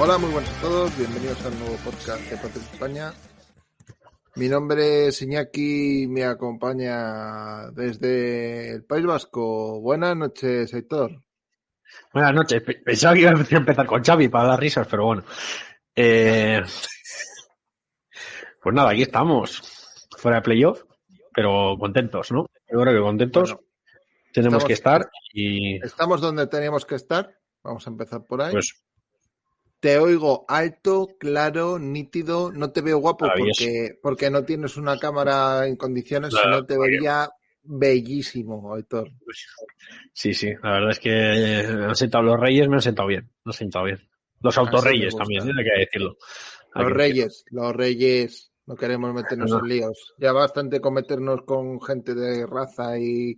Hola, muy buenas a todos. Bienvenidos al nuevo podcast de Patria España. Mi nombre es Iñaki me acompaña desde el País Vasco. Buenas noches, Héctor. Buenas noches. Pe- Pensaba que iba a empezar con Xavi para dar risas, pero bueno. Eh, Pues nada, aquí estamos. Fuera de playoff, pero contentos, ¿no? Yo creo que contentos. Bueno, tenemos estamos- que estar y Estamos donde teníamos que estar. Vamos a empezar por ahí. pues Te oigo alto, claro, nítido. No te veo guapo porque, porque no tienes una cámara en condiciones, Claro, sino te vería bellísimo, Héctor. sí, sí. La verdad es que eh, me han sentado los reyes, me han sentado bien. Me han sentado bien. Los autorreyes también, ¿eh? hay que decirlo. Hay Los que reyes, los reyes. No queremos meternos No. en líos. Ya bastante con meternos con gente de raza y,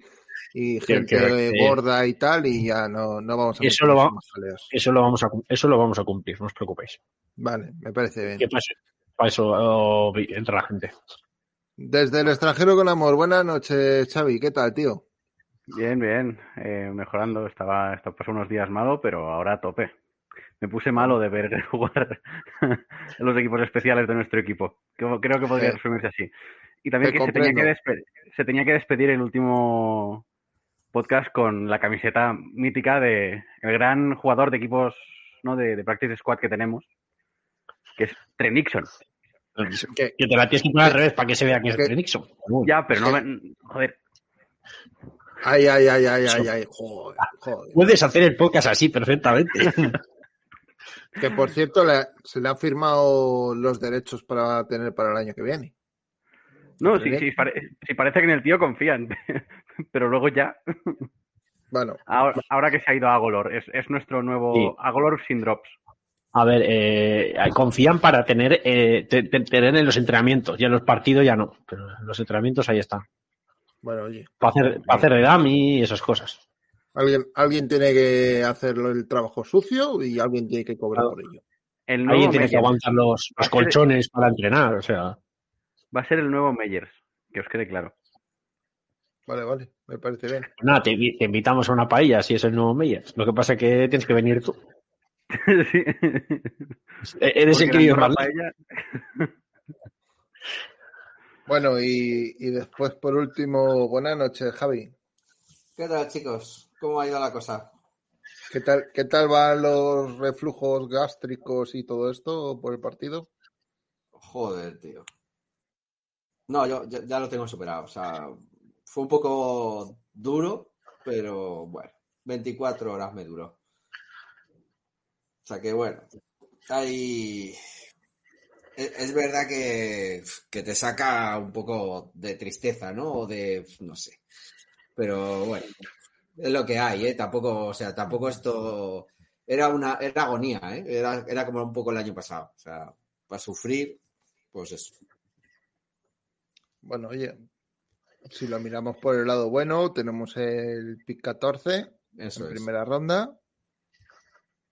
y gente que- que- gorda y tal, y ya no, no vamos a Eso lo va- en más jaleos. Eso lo vamos a eso lo vamos a cumplir, no os preocupéis. Vale, me parece bien. Que pase. Para eso oh, entra la gente. Desde el extranjero con amor. Buenas noches, Xavi. ¿Qué tal, tío? Bien, bien, eh, mejorando. Estaba, estaba pasó unos días malo, pero ahora a tope. Me puse malo de ver jugar los equipos especiales de nuestro equipo. Creo, creo que podría Sí. resumirse así. Y también Te que se tenía que, se tenía que despedir el último podcast con la camiseta mítica de el gran jugador de equipos ¿no? de, de Practice Squad que tenemos, que es Trent Nixon. Que- Que te la tienes que poner al revés para que se vea que es de Nixon. Ya, pero no me... Joder, Ay, ay, ay, ay, ay, ay. Joder, joder. Puedes hacer el podcast así perfectamente. Que por cierto, le- se le han firmado los derechos para tener para el año que viene. No, sí, sí, Nixon. pare- sí parece que en el tío confían, pero luego ya... Bueno, Ahora, ahora que se ha ido a Agolor, es, es nuestro nuevo Sí. Agolor sin drops. A ver, eh, confían para tener, eh, te- te- tener en los entrenamientos. Ya en los partidos ya no. Pero en los entrenamientos ahí están. bueno, oye. Para hacer, para hacer de dummy y esas cosas. Alguien, alguien tiene que hacer el trabajo sucio y alguien tiene que cobrar Claro. por ello. El Alguien tiene que aguantar los, los colchones para entrenar. O sea, Va a ser el nuevo Meyers, que os quede claro. Vale, vale, me parece bien. pues nada, te, te invitamos a una paella si es el nuevo Meyers. Lo que pasa es que tienes que venir tú. sí. E- Eres Porque el que vive la más paella- Bueno, y, y después, por último, buenas noches, Javi. ¿Qué tal, chicos? ¿Cómo ha ido la cosa? ¿Qué tal, ¿Qué tal van los reflujos gástricos y todo esto por el partido? Joder, tío. No, yo ya, ya lo tengo superado. O sea, fue un poco duro, pero bueno, 24 horas me duró. O sea que bueno, hay... Es, es verdad que, que te saca un poco de tristeza, ¿no? O de, no sé. Pero bueno, es lo que hay, ¿eh? Tampoco, o sea, tampoco esto... Era una era agonía, ¿eh? Era, era como un poco el año pasado. O sea, para sufrir, pues eso. Bueno, oye, si lo miramos por el lado bueno, tenemos el pick 14 Eso en es. primera ronda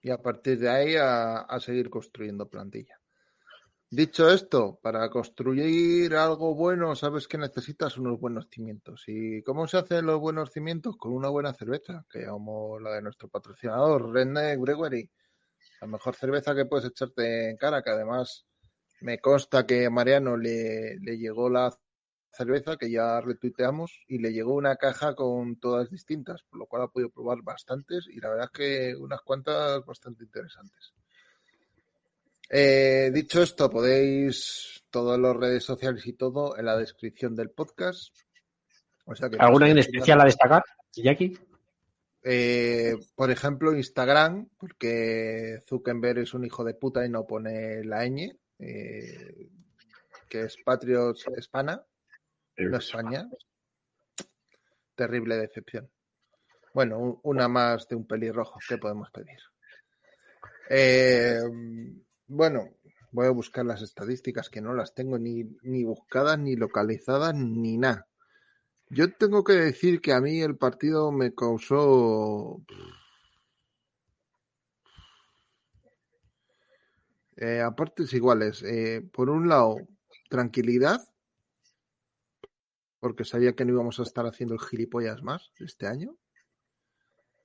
y a partir de ahí a, a seguir construyendo plantilla. Dicho esto, para construir algo bueno, sabes que necesitas unos buenos cimientos. ¿Y cómo se hacen los buenos cimientos? Con una buena cerveza, que como la de nuestro patrocinador, Redneck Brewery. La mejor cerveza que puedes echarte en cara, que además me consta que a Mariano le, le llegó la cerveza que ya retuiteamos y le llegó una caja con todas distintas, por lo cual ha podido probar bastantes y la verdad es que unas cuantas bastante interesantes. Eh, dicho esto, podéis todas las redes sociales y todo en la descripción del podcast. O sea que ¿Alguna en especial a destacar, Jackie? eh, por ejemplo, Instagram, porque Zuckerberg es un hijo de puta y no pone la ñ, eh, que es Patriots Hispana, no España. Terrible decepción. Bueno, un- una más de un pelirrojo, ¿qué podemos pedir? Eh, bueno, Voy a buscar las estadísticas que no las tengo ni, ni buscadas, ni localizadas, ni nada. Yo tengo que decir que a mí el partido me causó eh, a partes iguales. Eh, por un lado, tranquilidad, porque sabía que no íbamos a estar haciendo el gilipollas más este año.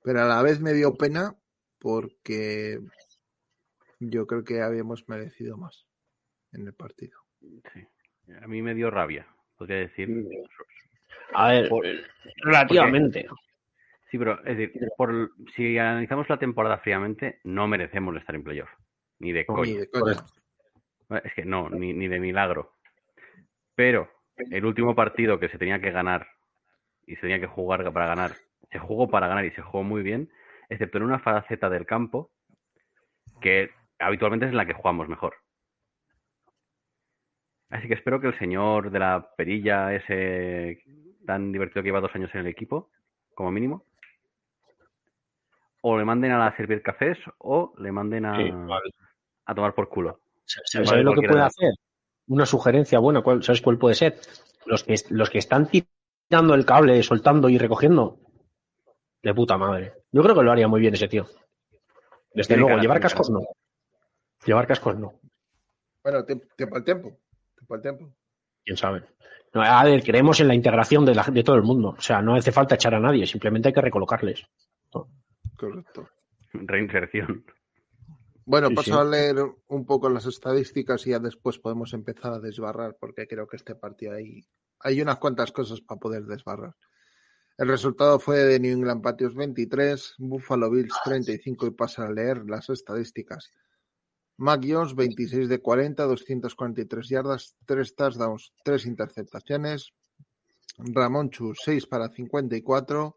Pero a la vez me dio pena porque yo creo que habíamos merecido más en el partido. Sí. A mí me dio rabia, podría decir. A ver, Por- relativamente. Sí, pero es decir, por, si analizamos la temporada fríamente, no merecemos estar en playoff. Ni de Ni coña. de coña. Es que no, ni, ni de milagro. Pero el último partido que se tenía que ganar y se tenía que jugar para ganar, se jugó para ganar y se jugó muy bien, excepto en una faceta del campo que habitualmente es en la que jugamos mejor. Así que espero que el señor de la perilla, ese tan divertido que lleva dos años en el equipo, como mínimo, o le manden a la servir cafés o le manden a, Sí, vale. a tomar por culo. ¿Sabes Vale, lo que puede de- hacer? Una sugerencia buena, ¿cuál- ¿sabes cuál puede ser? Los que, los que están tirando el cable, soltando y recogiendo. De puta madre. Yo creo que lo haría muy bien ese tío. Desde Tiene luego, llevar cascos no. Llevar cascos no. Bueno, tiempo, tiempo al tiempo. Tiempo al tiempo. Quién sabe. No, a ver, creemos en la integración de, la, de todo el mundo. O sea, no hace falta echar a nadie, simplemente hay que recolocarles. Correcto. Reinserción. Bueno, Sí, paso sí. a leer un poco las estadísticas y ya después podemos empezar a desbarrar, porque creo que este partido hay, hay unas cuantas cosas para poder desbarrar. El resultado fue de New England Patriots 23, Buffalo Bills 35 y pasa a leer las estadísticas. Mac Jones 26 de 40, 243 yardas, 3 touchdowns, 3 interceptaciones. Ramón Chu 6 para 54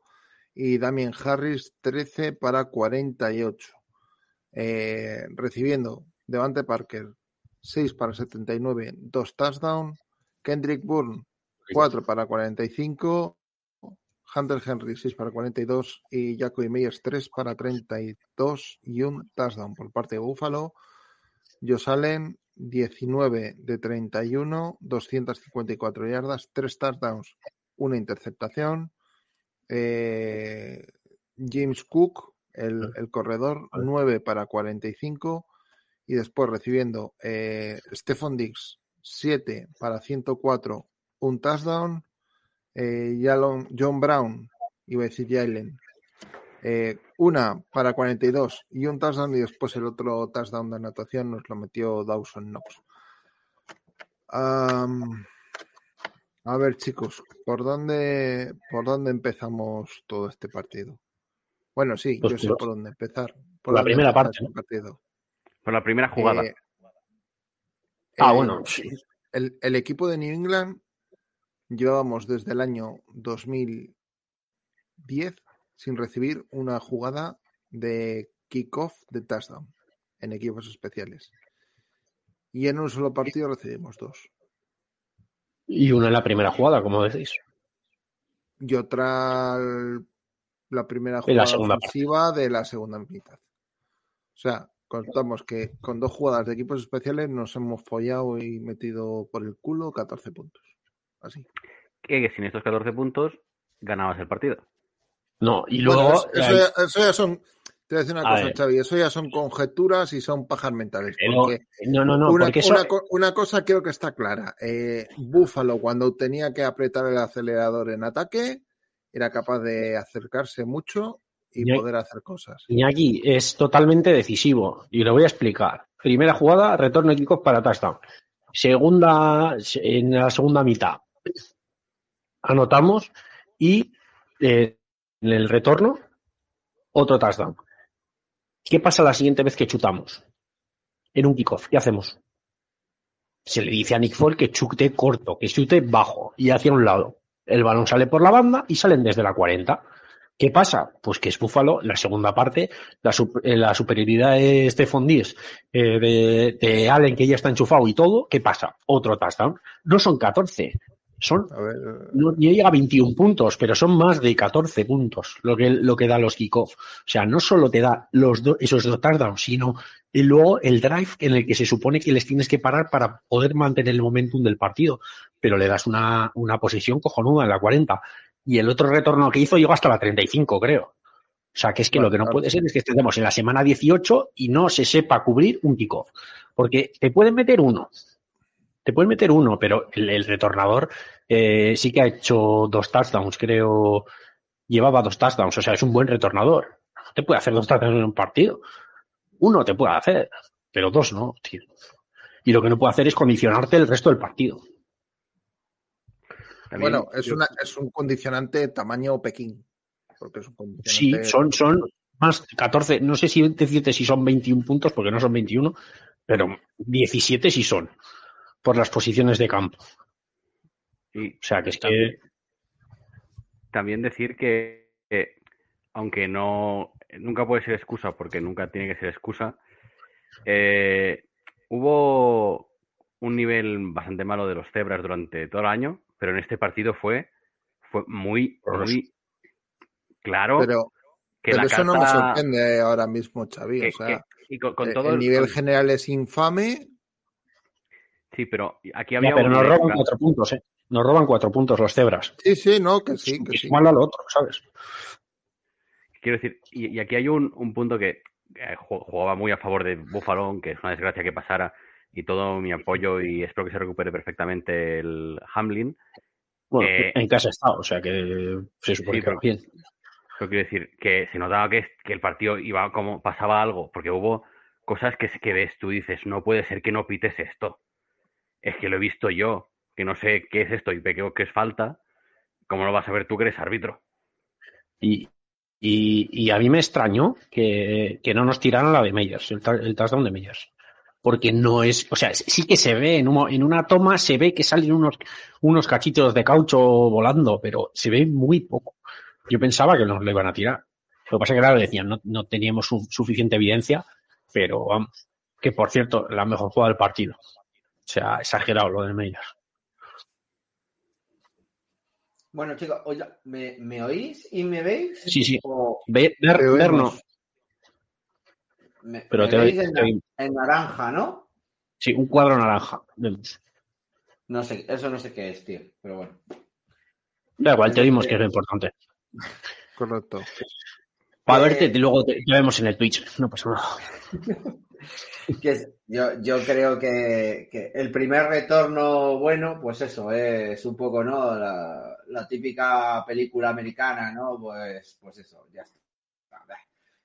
y Damien Harris 13 para 48. Eh, recibiendo Devante Parker 6 para 79, 2 touchdowns. Kendrick Bourne 4 para 45. Hunter Henry 6 para 42 y Jacoby Meyers 3 para 32 y un touchdown por parte de Buffalo. Josh Allen 19 de 31, 254 yardas, 3 touchdowns, una interceptación. Eh, James Cook, el, el corredor, 9 para 45 y después recibiendo eh, Stephon Diggs 7 para 104, un touchdown. Eh, John Brown, iba a decir Jalen, eh, una para 42 y un touchdown y después el otro touchdown de anotación nos lo metió Dawson Knox. A ver chicos, ¿por dónde, ¿por dónde empezamos todo este partido? Bueno, sí, Pues yo sé por- por dónde empezar. por la primera parte, ¿no? partido. Por la primera jugada. Eh, Ah, eh, bueno, sí. el, el equipo de New England llevábamos desde el año 2010 sin recibir una jugada de kickoff de touchdown en equipos especiales. Y en un solo partido recibimos dos. Y una en la primera jugada, como decís. Y otra la primera jugada la segunda ofensiva de la segunda mitad. O sea, contamos que con dos jugadas de equipos especiales nos hemos follado y metido por el culo 14 puntos. Así. Que sin estos 14 puntos ganabas el partido. No, y Bueno, luego. eso, eso ya, eso ya son. Te voy a decir una A cosa, ver. Xavi. Eso ya son conjeturas y son pajas mentales. Pero- Porque no, no, no, una, porque eso. una co- una cosa creo que está clara. Eh, Búfalo, cuando tenía que apretar el acelerador en ataque, era capaz de acercarse mucho y poder hacer cosas. Iñaki es totalmente decisivo y lo voy a explicar. Primera jugada, retorno de kickoff para touchdown. Segunda, en la segunda mitad, anotamos y eh, en el retorno, otro touchdown. ¿Qué pasa la siguiente vez que chutamos? En un kickoff, ¿qué hacemos? Se le dice a Nick Folk que chute corto, que chute bajo y hacia un lado. El balón sale por la banda y salen desde la 40. ¿Qué pasa? Pues que es Búfalo, la segunda parte, la, eh, la superioridad de Stephon Diggs, eh, de, de Allen que ya está enchufado y todo. ¿Qué pasa? Otro touchdown. No son 14, Son, A ver, no, no llega a 21 puntos, pero son más de 14 puntos lo que, lo que da los kickoff. O sea, no solo te da los do- esos dos touchdowns, sino y luego el drive en el que se supone que les tienes que parar para poder mantener el momentum del partido. Pero le das una, una posición cojonuda en la 40. Y el otro retorno que hizo llegó hasta la 35, creo. O sea, que es que Claro, lo que no claro. puede ser es que estemos en la semana 18 y no se sepa cubrir un kickoff. Porque te pueden meter uno. Te pueden meter uno, pero el, el retornador eh, sí que ha hecho dos touchdowns, creo. Llevaba dos touchdowns, o sea, es un buen retornador. No te puede hacer dos touchdowns en un partido. Uno te puede hacer, pero dos no, tío. Y lo que no puede hacer es condicionarte el resto del partido. También bueno, es, yo- una, es un condicionante tamaño Pekín. Porque es un Sí, son, son más 14, no sé si decirte si son 21 puntos, porque no son 21, pero 17 sí son, por las posiciones de campo. y O sea, que es que también, también decir que, que aunque no nunca puede ser excusa, porque nunca tiene que ser excusa, eh, hubo un nivel bastante malo de los cebras durante todo el año, pero en este partido fue, fue muy, muy claro Pero, que pero la eso no me sorprende ahora mismo, Xavi. que- o sea, que- y con, con eh, todo el el- nivel con- general es infame. Sí, pero aquí había pero un nos roban cuatro puntos, ¿eh? Nos roban cuatro puntos los cebras. Sí, sí, no, que sí, que Es sí. igual a lo otro, ¿sabes? Quiero decir, y, y aquí hay un, un punto que eh, ju- jugaba muy a favor de Buffalo, que es una desgracia que pasara, y todo mi apoyo, y espero que se recupere perfectamente el Hamlin. Bueno, Eh, en casa está, o sea que se supone sí, que va pero- bien. Pero quiero decir que se notaba que, que el partido iba como pasaba algo, porque hubo cosas que, que ves, tú dices, no puede ser que no pites esto. Es que lo he visto yo, que no sé qué es esto y veo que es falta. ¿Cómo lo vas a ver tú que eres árbitro? Y, y, a mí me extrañó que, que no nos tiraran la de Meyers, el, touchdown de Meyers. Porque no es, o sea, sí que se ve, en, un- en una toma se ve que salen unos, unos cachitos de caucho volando, pero se ve muy poco. Yo pensaba que nos lo iban a tirar. Lo que pasa es que, claro, decían, no, no teníamos su- suficiente evidencia, pero vamos, que por cierto, la mejor jugada del partido. O sea, exagerado lo de Meyers. Bueno, chicos, oiga, ¿me, me oís y me veis? Sí, sí. O Ver, ver, Te ver oímos. no, me, pero me te, veis en, te oí- en naranja, ¿no? Sí, un cuadro naranja. No sé, eso no sé qué es, tío, pero bueno. Da igual, te dimos que es lo importante. Correcto. Para Eh, verte, luego te, te vemos en el Twitch. No pasa nada. Que yo, yo creo que, el primer retorno bueno, pues eso, es un poco, ¿no? La, la típica película americana, ¿no? Pues, pues eso, ya está.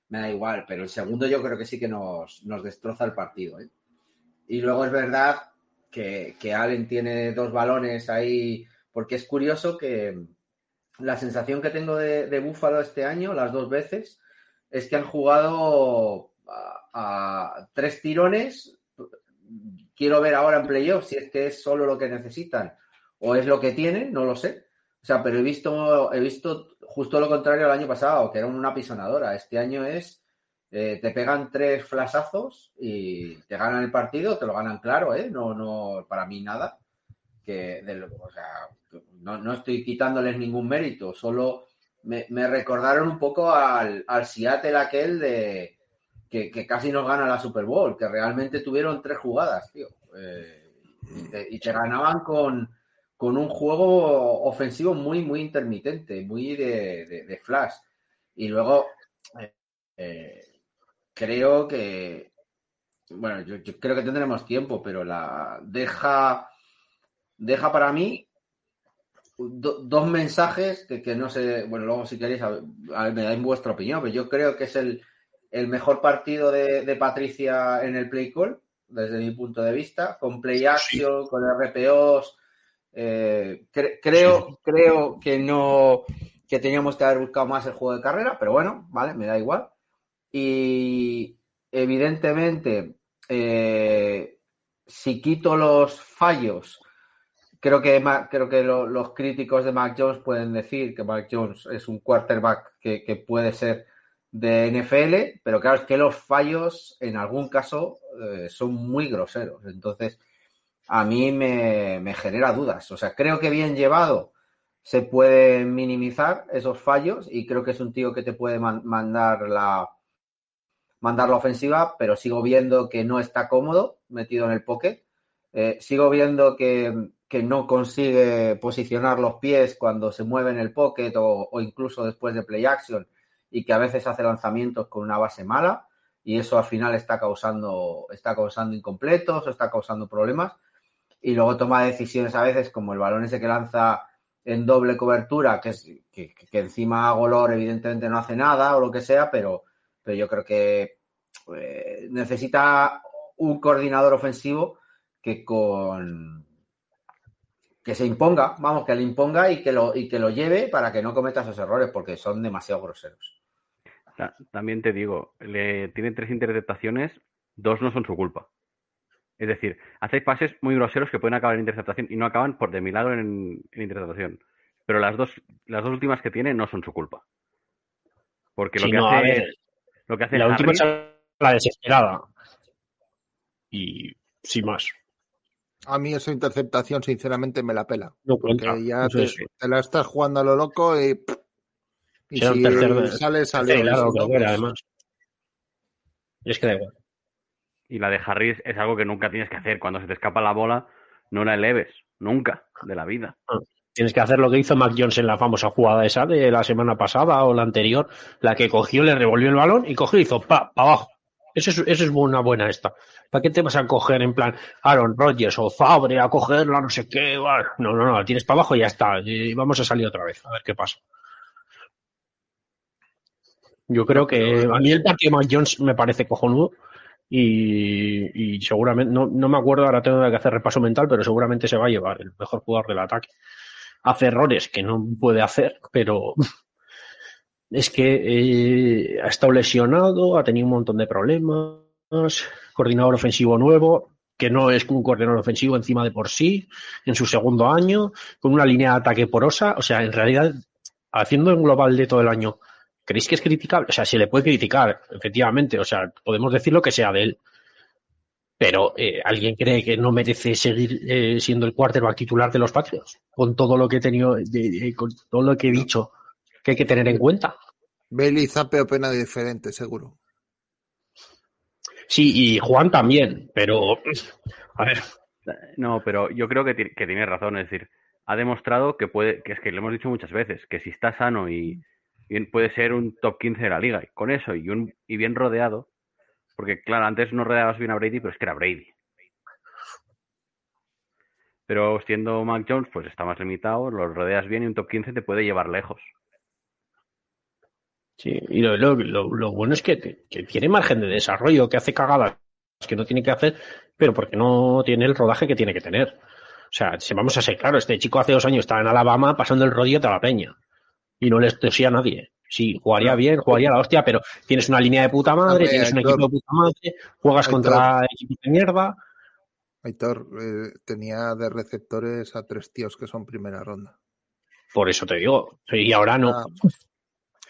Me da igual, pero el segundo yo creo que sí que nos, nos destroza el partido, ¿eh? Y luego es verdad que, que Allen tiene dos balones ahí, porque es curioso que la sensación que tengo de, de Búfalo este año, las dos veces, es que han jugado a, tres tirones. Quiero ver ahora en playoff si es que es solo lo que necesitan o es lo que tienen, no lo sé. O sea, pero he visto, he visto justo lo contrario el año pasado, que era una pisonadora. Este año es, eh, te pegan tres flasazos y te ganan el partido, te lo ganan claro, ¿eh? No, no, para mí nada. Que, o sea, no, no estoy quitándoles ningún mérito, solo me, me recordaron un poco al, al Seattle aquel de que, casi nos gana la Super Bowl, que realmente tuvieron tres jugadas, tío. Eh, y, te, ganaban con, con un juego ofensivo muy, muy intermitente, muy de, de- flash. Y luego eh, eh, creo que, bueno, yo, creo que tendremos tiempo, pero la deja, deja para mí do- dos mensajes que, que no sé, bueno, luego si queréis, a a me dais vuestra opinión, pero yo creo que es el, el mejor partido de, de Patricia en el play call, desde mi punto de vista, con play action, con RPOs. eh, cre- creo, creo que no, que teníamos que haber buscado más el juego de carrera, pero bueno, vale, me da igual. Y evidentemente, eh, si quito los fallos, creo que, creo que lo- los críticos de Mac Jones pueden decir que Mac Jones es un quarterback que, que puede ser de NFL, pero claro, es que los fallos en algún caso eh, son muy groseros. Entonces, a mí me, me genera dudas. O sea, creo que bien llevado se pueden minimizar esos fallos y creo que es un tío que te puede man- mandar la mandar la ofensiva, pero sigo viendo que no está cómodo metido en el pocket. Eh, sigo viendo que, que no consigue posicionar los pies cuando se mueve en el pocket o incluso después de play action y que a veces hace lanzamientos con una base mala y eso al final está causando, está causando incompletos o está causando problemas. Y luego toma decisiones a veces como el balón ese que lanza en doble cobertura, que, es, que, encima Golor evidentemente no hace nada o lo que sea, pero, pero yo creo que eh, necesita un coordinador ofensivo que con que se imponga, vamos, que le imponga y que lo, y que lo lleve para que no cometa esos errores, porque son demasiado groseros. Ta- También te digo, le tiene tres interceptaciones, dos no son su culpa. Es decir, hacéis pases muy groseros que pueden acabar en interceptación y no acaban por de milagro en, en interceptación. Pero las dos, las dos últimas que tiene no son su culpa. Porque lo Sí, que no, hace, ver, lo que hace la última es la desesperada. Y sin más. A mí esa interceptación, sinceramente, me la pela. No Porque ya te la estás jugando a lo loco y, y Será un si tercer- sale. Sí, que fuera, pues, además. Y es que da igual. Y la de Harris es algo que nunca tienes que hacer. Cuando se te escapa la bola, no la eleves. Nunca. De la vida. Tienes que hacer lo que hizo Mac Jones en la famosa jugada esa de la semana pasada o la anterior, la que cogió, le revolvió el balón y cogió y hizo pa, pa abajo. Eso es, eso es una buena esta. ¿Para qué te vas a coger en plan Aaron Rodgers o Fabre a cogerla, no sé qué? No, no, no, la tienes para abajo y ya está. Y vamos a salir otra vez, a ver qué pasa. Yo creo que a mí el partido de Mac Jones me parece cojonudo y, y seguramente, no, no me acuerdo, ahora tengo que hacer repaso mental, pero seguramente se va a llevar el mejor jugador del ataque. Hace errores que no puede hacer, pero es que eh, ha estado lesionado, ha tenido un montón de problemas, coordinador ofensivo nuevo, que no es un coordinador ofensivo encima de por sí, en su segundo año, con una línea de ataque porosa, o sea, en realidad, haciendo en global de todo el año, ¿creéis que es criticable? O sea, se le puede criticar, efectivamente, o sea, podemos decir lo que sea de él, pero eh, ¿alguien cree que no merece seguir eh, siendo el quarterback titular de los Patriots? Con todo lo que he tenido, de- de- con todo lo que he dicho que hay que tener en cuenta. Bailey Zappe opina diferente, seguro. Sí, y Juan también, pero a ver, No, pero yo creo que, que tiene razón. Es decir, ha demostrado que puede, que es que le hemos dicho muchas veces, que si está sano y bien puede ser un top 15 de la liga. Y con eso y, un, y bien rodeado, porque claro, antes no rodeabas bien a Brady, pero es que era Brady. Pero siendo Mac Jones, pues está más limitado, lo rodeas bien y un top 15 te puede llevar lejos. sí, y lo, lo- lo- lo bueno es que, que tiene margen de desarrollo, que hace cagadas que no tiene que hacer, pero porque no tiene el rodaje que tiene que tener. O sea, si vamos a ser claros, este chico hace dos años estaba en Alabama pasando el rodillo a la peña y no le tosía a nadie. Sí, jugaría bien, jugaría la hostia, pero tienes una línea de puta madre, tienes un equipo de puta madre, juegas contra equipos de mierda. Aitor eh, tenía de receptores a tres tíos que son primera ronda. Por eso te digo. Y ahora no. Ah,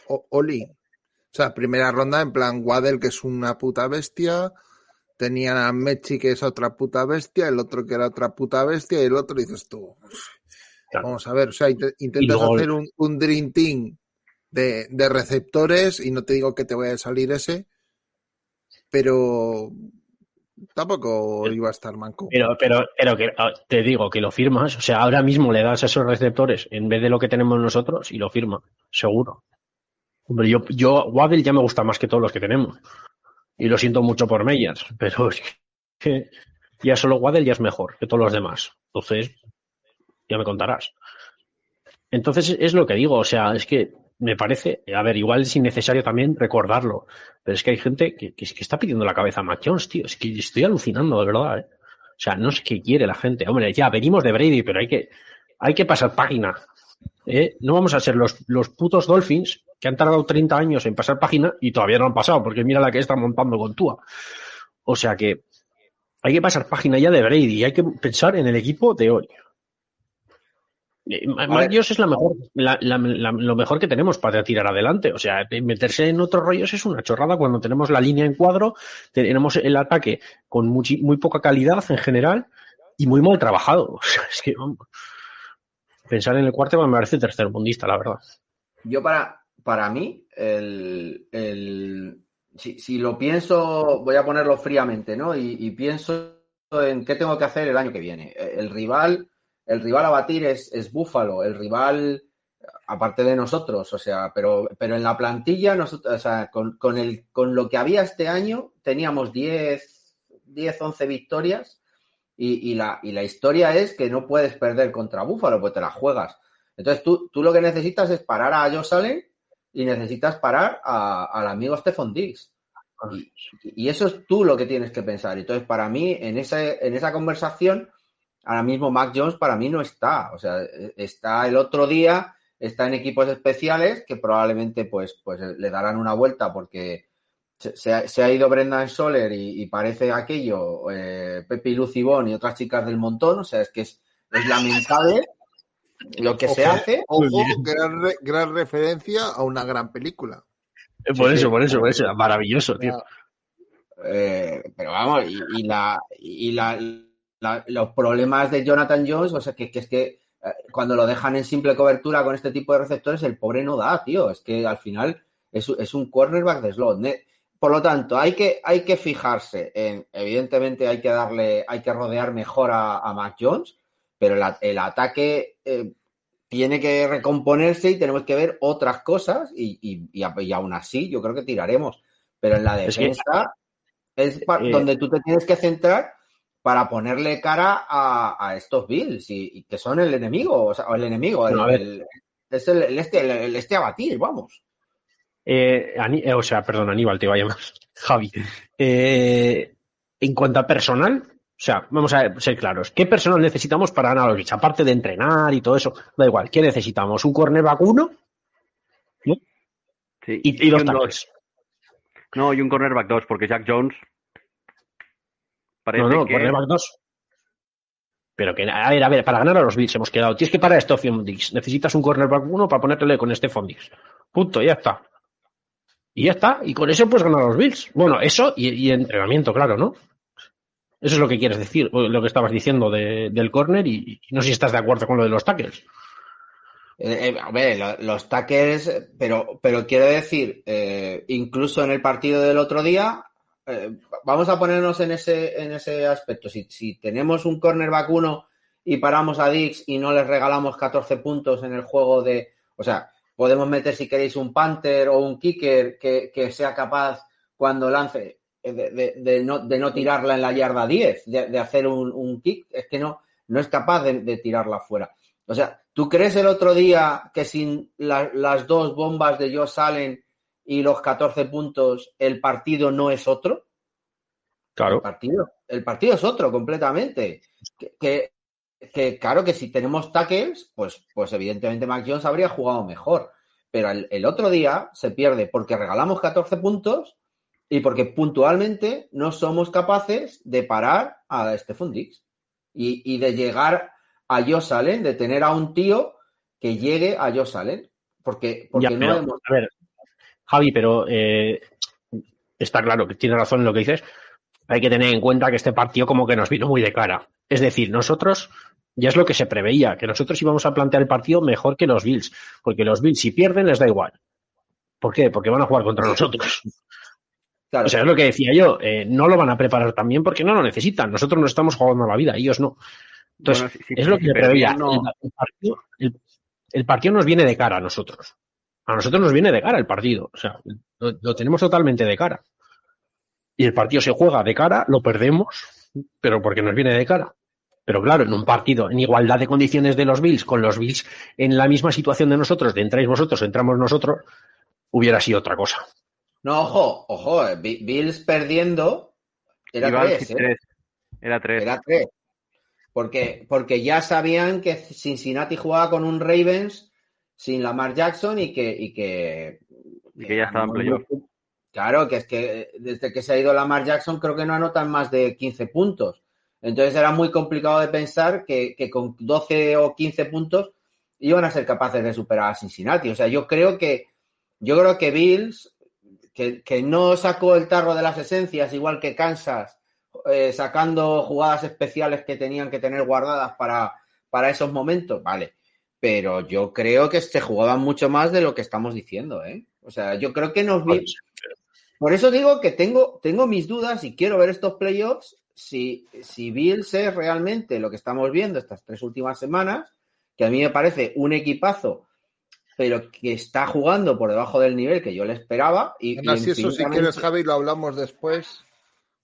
O- Oli. O sea, primera ronda en plan Waddell, que es una puta bestia. Tenían a Mechi, que es otra puta bestia. El otro que era otra puta bestia. Y el otro dices tú. Claro. Vamos a ver. O sea, int- intentas luego- hacer un, un Dream Team de, de receptores. Y no te digo que te vaya a salir ese. Pero tampoco iba a estar manco. Pero, pero, pero que ah, te digo que lo firmas. O sea, ahora mismo le das a esos receptores en vez de lo que tenemos nosotros y lo firma, seguro. Hombre, yo, yo, Waddle ya me gusta más que todos los que tenemos. Y lo siento mucho por Meyers, pero es que ya solo Waddle ya es mejor que todos los demás. Entonces, ya me contarás. Entonces, es lo que digo. O sea, es que me parece, a ver, igual es innecesario también recordarlo, pero es que hay gente que, que, es que está pidiendo la cabeza a Mac tío. Es que estoy alucinando, de verdad, ¿eh? O sea, no sé qué quiere la gente. Hombre, ya venimos de Brady, pero hay que, hay que pasar página. ¿eh? No vamos a ser los, los putos Dolphins que han tardado 30 años en pasar página y todavía no han pasado, porque mira la que están montando con Tua. O sea que hay que pasar página ya de Brady hay que pensar en el equipo de hoy. Eh, Ma- Mac ver. Jones es la mejor, la- la- la- lo mejor que tenemos para tirar adelante. O sea, meterse en otros rollos es una chorrada cuando tenemos la línea en cuadro, tenemos el ataque con muy poca calidad en general y muy mal trabajado. O sea, es que vamos, pensar en el cuarto me parece tercer mundista, la verdad. Yo para, para mí, el, el- si, si lo pienso, voy a ponerlo fríamente, ¿no? Y, y pienso en qué tengo que hacer el año que viene. El rival, el rival a batir es, es Búfalo, el rival, aparte de nosotros, o sea, pero, pero en la plantilla, nosotros, o sea, con, con el, con lo que había este año, teníamos 10, 10 11 victorias y, y la, y la historia es que no puedes perder contra Búfalo, pues te la juegas. Entonces tú, tú lo que necesitas es parar a Josh Allen y necesitas parar a- al amigo Stephon Diggs. Y, y eso es tú lo que tienes que pensar. Entonces, para mí, en, ese, en esa conversación, ahora mismo Mac Jones para mí no está. O sea, está el otro día, está en equipos especiales que probablemente pues, pues le darán una vuelta porque se, se ha, se ha ido Brendan Soler y, y parece aquello, eh, Pepe y Lucibón y otras chicas del montón. O sea, es que es, es lamentable lo que se hace. Ojo, gran, re- gran referencia a una gran película. Eh, Por Sí, eso, sí. por eso, por eso. Maravilloso, tío. Eh, pero vamos, y, y la, y la, la- los problemas de Jonathan Jones, o sea, que, que es que eh, cuando lo dejan en simple cobertura con este tipo de receptores, el pobre no da, tío. Es que al final es, es un cornerback de slot. Por lo tanto, hay que, hay que fijarse en, evidentemente hay que darle, hay que rodear mejor a, a Mac Jones, pero el, ataque eh, tiene que recomponerse y tenemos que ver otras cosas y, y, y, aún así yo creo que tiraremos. Pero en la Es que- defensa es pa- Eh, donde tú te tienes que centrar para ponerle cara a, a estos Bills y, y que son el enemigo, o sea, el enemigo, el, es el, el este, el, el este a batir, vamos. Eh, Ani- eh, o sea, perdón, Aníbal, te iba a llamar. Javi. Eh, en cuanto a personal, o sea, vamos a ser claros. ¿Qué personal necesitamos para ganar a los Bills? Aparte de entrenar y todo eso, da igual. ¿Qué necesitamos? ¿Un cornerback uno Sí, y, y dos un dos. tackles? No, y un cornerback 2, porque Jack Jones parece No, no, que... cornerback dos. Pero que, a ver, a ver, para ganar a los Bills hemos quedado. Tienes que parar a Stephon Diggs. Necesitas un cornerback uno para ponértele con Stephon Diggs. Punto, ya está. Y ya está. Y con eso puedes ganar a los Bills. Bueno, eso y, y entrenamiento, claro, ¿no? Eso es lo que quieres decir, o lo que estabas diciendo de- del corner y, y no sé si estás de acuerdo con lo de los tackles. Eh, eh, a ver, lo- los tackles, pero, pero quiero decir, eh, incluso en el partido del otro día, eh, vamos a ponernos en ese, en ese aspecto. Si, tenemos un cornerback uno y paramos a Dix y no les regalamos 14 puntos en el juego de. O sea, podemos meter si queréis un Panther o un kicker que, que sea capaz cuando lance eh, de, no, de no tirarla en la yarda 10, de, hacer un, un kick, es que no, no es capaz de, tirarla fuera. O sea, ¿tú crees el otro día que sin la- las dos bombas de Josh Allen y los 14 puntos el partido no es otro? El Claro. partido, el partido es otro completamente. Que, que- que, claro que si tenemos tackles, pues, pues evidentemente Mac Jones habría jugado mejor. Pero el, el otro día se pierde porque regalamos 14 puntos y porque puntualmente no somos capaces de parar a Stephon Diggs y, y de llegar a Josh Allen, de tener a un tío que llegue a Josh Allen. Porque, porque Ya, no pero, hemos. a ver, Javi, pero eh, está claro que tiene razón en lo que dices. Hay que tener en cuenta que este partido como que nos vino muy de cara. Es decir, nosotros, ya es lo que se preveía, que nosotros íbamos a plantear el partido mejor que los Bills, porque los Bills si pierden les da igual. ¿Por qué? Porque van a jugar contra nosotros. Claro, O sea, es lo que decía yo, eh, no lo van a preparar también porque no lo necesitan. Nosotros no estamos jugando la vida, ellos no. Entonces, Bueno, si- si- es lo si que se preveía. perdían, no- El, el partido, el- el partido nos viene de cara a nosotros. A nosotros nos viene de cara el partido. O sea, lo, lo tenemos totalmente de cara. Y el partido se juega de cara, lo perdemos, pero porque nos viene de cara. Pero claro, en un partido en igualdad de condiciones de los Bills, con los Bills en la misma situación de nosotros, de entráis vosotros, entramos nosotros, hubiera sido otra cosa. no, ojo, ojo, eh, Bi- Bills perdiendo era Iban tres, ¿eh? tres. Era tres. Era tres. Porque, porque ya sabían que Cincinnati jugaba con un Ravens sin Lamar Jackson y que. Y que, Y que ya estaba en playoff. Claro, que es que desde que se ha ido Lamar Jackson creo que no anotan más de 15 puntos. Entonces era muy complicado de pensar que, que con 12 o 15 puntos iban a ser capaces de superar a Cincinnati. O sea, yo creo que yo creo que Bills, que, que no sacó el tarro de las esencias, igual que Kansas, eh, sacando jugadas especiales que tenían que tener guardadas para, para esos momentos, vale. Pero yo creo que se jugaban mucho más de lo que estamos diciendo, ¿eh? O sea, yo creo que nos vi. Por eso digo que tengo, tengo mis dudas y quiero ver estos playoffs si, si Bills es realmente lo que estamos viendo estas tres últimas semanas, que a mí me parece un equipazo, pero que está jugando por debajo del nivel que yo le esperaba. Y, así eso, si quieres, Javi, lo hablamos después,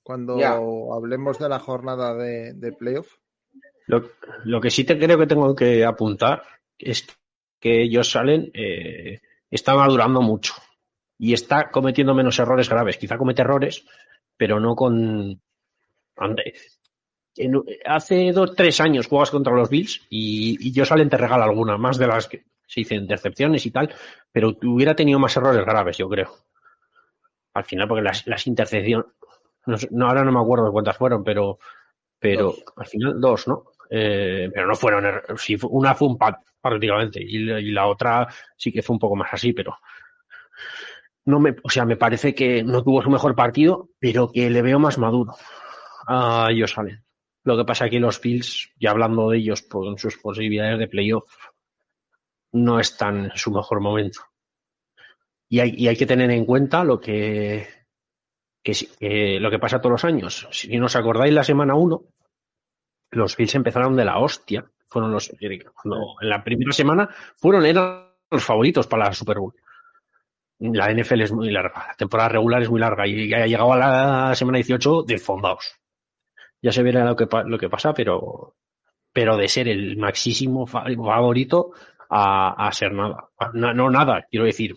cuando Ya. hablemos de la jornada de, de playoff. Lo, lo que sí te creo que tengo que apuntar es que ellos salen, eh, está madurando mucho y está cometiendo menos errores graves. Quizá comete errores, pero no con. en- hace dos, tres años juegas contra los Bills y, y yo salen te regala alguna, más de las que se dicen intercepciones y tal, pero hubiera tenido más errores graves, yo creo. Al final, porque las, las intercepciones, no, ahora no me acuerdo de cuántas fueron, pero, pero Dos. al final dos, ¿no? Eh, pero no fueron, er- una fue un pat prácticamente y, la- otra sí que fue un poco más así, pero no me, o sea, me parece que no tuvo su mejor partido, pero que le veo más maduro a ellos salen. Lo que pasa que los Bills, ya hablando de ellos con sus posibilidades de playoff, no están en su mejor momento. Y hay, y hay que tener en cuenta lo que, que, que lo que pasa todos los años. Si no os acordáis, la semana 1, los Bills empezaron de la hostia. Fueron los, cuando en la primera semana fueron, eran los favoritos para la Super Bowl. La NFL es muy larga, la temporada regular es muy larga y ha llegado a la semana 18 desfondados. Ya se verá lo que, lo que pasa, pero, pero de ser el maxísimo fa- favorito a, a ser nada. No, nada, quiero decir,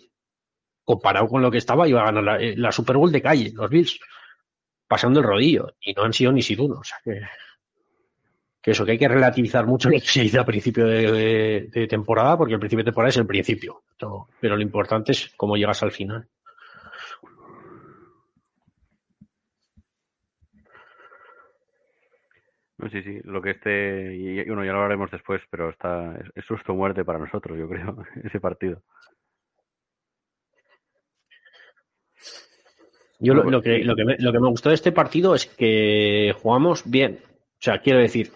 comparado con lo que estaba, iba a ganar la, eh, la Super Bowl de calle, los Bills, pasando el rodillo, y no han sido ni sido uno. O sea que, que eso, que hay que relativizar mucho lo que se dice a principio de, de- de temporada, porque el principio de temporada es el principio. Pero, pero lo importante es cómo llegas al final. No, sí, sí, lo que este, y bueno, ya lo hablaremos después, pero está, es, susto o muerte para nosotros, yo creo, ese partido. Yo lo, que, y- lo, que me, lo que me gustó de este partido es que jugamos bien. O sea, quiero decir,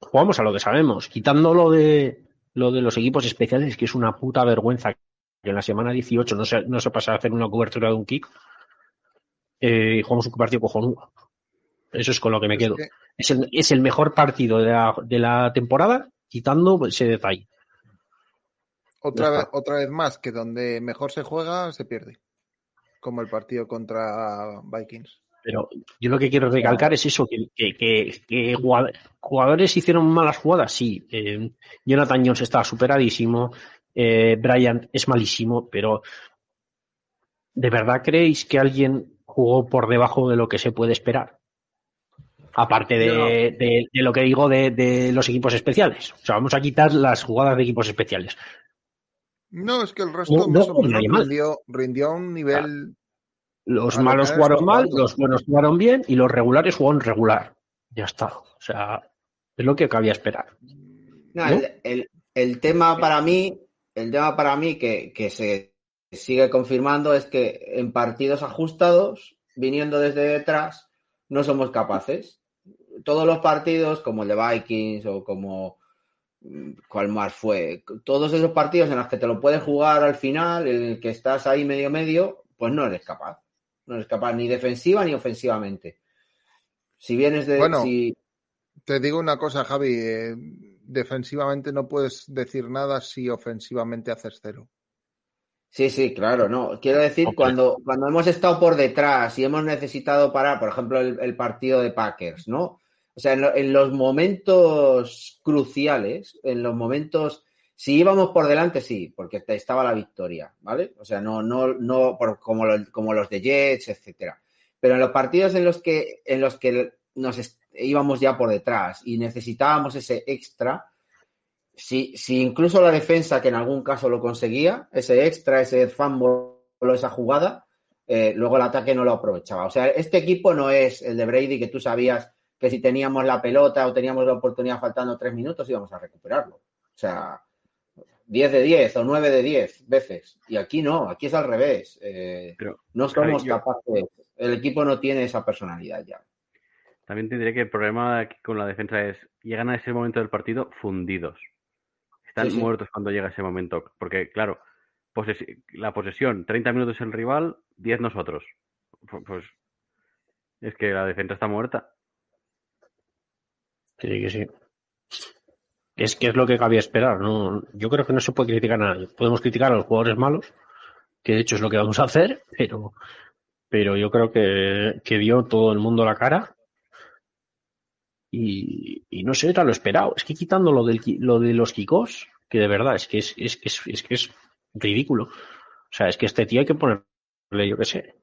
jugamos a lo que sabemos, quitando lo de, lo de los equipos especiales, que es una puta vergüenza que en la semana 18 no se, no se pasa a hacer una cobertura de un kick. Eh, jugamos un partido cojonudo. Eso es con lo que me Es quedo. que- Es el, es el mejor partido de la, de la temporada, quitando ese detalle. Otra vez, otra vez más, que donde mejor se juega, se pierde. Como el partido contra Vikings. Pero yo lo que quiero recalcar es eso, que, que, que- que jugad- jugadores hicieron malas jugadas, sí. Eh, Jonathan Jones está superadísimo, eh, Bryant es malísimo, pero ¿de verdad creéis que alguien jugó por debajo de lo que se puede esperar? Aparte de, Yo no. de- de lo que digo de, de los equipos especiales. O sea, vamos a quitar las jugadas de equipos especiales. No, es que el resto No, más o menos rindió, rindió a un nivel. Los A malos jugaron mal, jugando. los buenos jugaron bien y los regulares jugaron regular. Ya está. O sea, es lo que cabía esperar. No, ¿No? el, el- el tema para mí, el tema para mí que, que se sigue confirmando es que en partidos ajustados, viniendo desde detrás, no somos capaces. Todos los partidos, como el de Vikings o como mm, cuál más fue, todos esos partidos en los que te lo puedes jugar al final, en el que estás ahí medio medio, pues no eres capaz. No eres capaz ni defensiva ni ofensivamente. Si vienes de Bueno, si, Te digo una cosa, Javi. eh, defensivamente no puedes decir nada si ofensivamente haces cero. Sí, sí, claro, no. Quiero decir, cuando, cuando hemos estado por detrás y hemos necesitado parar, por ejemplo, el, el partido de Packers, ¿no? O sea, en, lo- en los momentos cruciales, en los momentos, si íbamos por delante, sí, porque estaba la victoria, ¿vale? O sea, no, no, no por, como, los, como los de Jets, etcétera. Pero en los partidos en los que, en los que nos íbamos ya por detrás y necesitábamos ese extra, si, si incluso la defensa, que en algún caso lo conseguía, ese extra, ese fumble esa jugada, eh, luego el ataque no lo aprovechaba. O sea, este equipo no es el de Brady que tú sabías que si teníamos la pelota o teníamos la oportunidad faltando tres minutos íbamos a recuperarlo. O sea, 10 de 10 o 9 de 10 veces. Y aquí no, aquí es al revés. Eh, Pero, no somos capaces. El equipo no tiene esa personalidad ya. También te diré que el problema aquí con la defensa es, llegan a ese momento del partido fundidos. Están Sí, sí. muertos cuando llega ese momento. Porque, claro, la posesión, 30 minutos el rival, 10 nosotros. Pu- Pues es que la defensa está muerta. Sí, que sí. Es que es lo que cabía esperar, ¿no? Yo creo que no se puede criticar a nadie. Podemos criticar a los jugadores malos, que de hecho es lo que vamos a hacer, pero, pero yo creo que, que dio todo el mundo la cara. Y, y no sé, era lo esperado. Es que quitando lo, del, lo de los kickoffs, que de verdad es que es, es, es, es que es ridículo. O sea, es que este tío hay que ponerle, yo qué sé.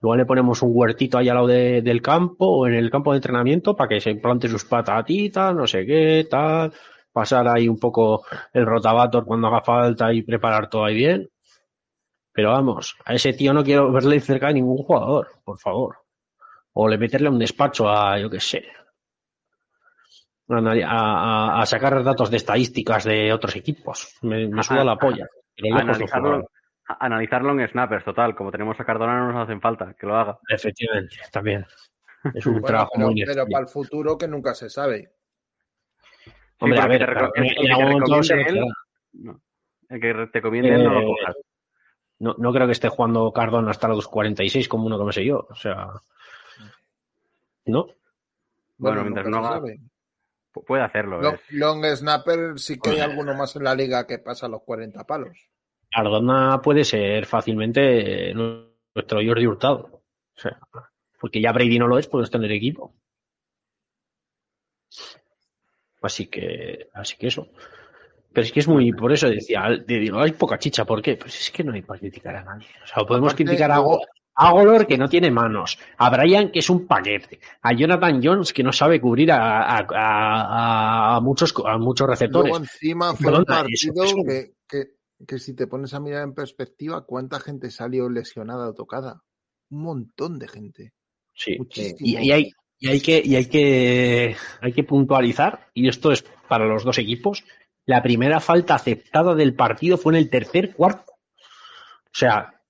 Igual le ponemos un huertito ahí al lado de- del campo o en el campo de entrenamiento para que se plante sus patatitas, no sé qué, tal. Pasar ahí un poco el rotabator cuando haga falta y preparar todo ahí bien. Pero vamos, a ese tío no quiero verle cerca de ningún jugador, por favor. O le meterle un despacho a, yo qué sé, a, sacar datos de estadísticas de otros equipos. Me, me suda la polla. Pero lejos los Analizarlo, analizarlo en snappers, total. Como tenemos a Cardona, no nos hacen falta que lo haga. Efectivamente, también. Es un Bueno, trabajo pero, muy pero para el futuro que nunca se sabe. Hombre, Sí, a ver, te claro, el en que algún te momento se recomiende él, retirará. no. El que te comiende no lo Eh, cojas. No, no creo que esté jugando Cardona hasta los 46 como uno que me sé yo. O sea. ¿No? Bueno, mientras no haga- Puede hacerlo. Long, long snapper sí que hay alguno más en la liga que pasa los 40 palos. Cardona puede ser fácilmente nuestro Jordi Hurtado. O sea, porque ya Brady no lo es, puedes tener equipo. Así que, así que eso. Pero es que es muy, por eso decía, te digo, hay poca chicha, ¿por qué? Pues es que no hay para criticar a nadie. O sea, podemos Aparte, criticar a, Go- a Golor que no tiene manos, a Brian que es un paquete, a Jonathan Jones que no sabe cubrir a, a- a- a muchos, a muchos receptores. Luego encima fue un eso- partido eso- que, que, que si te pones a mirar en perspectiva, ¿cuánta gente salió lesionada o tocada? Un montón de gente. Sí. Muchísimo. Y, y hay, y hay que, y hay que, hay que puntualizar, y esto es para los dos equipos, la primera falta aceptada del partido fue en el tercer cuarto. O sea,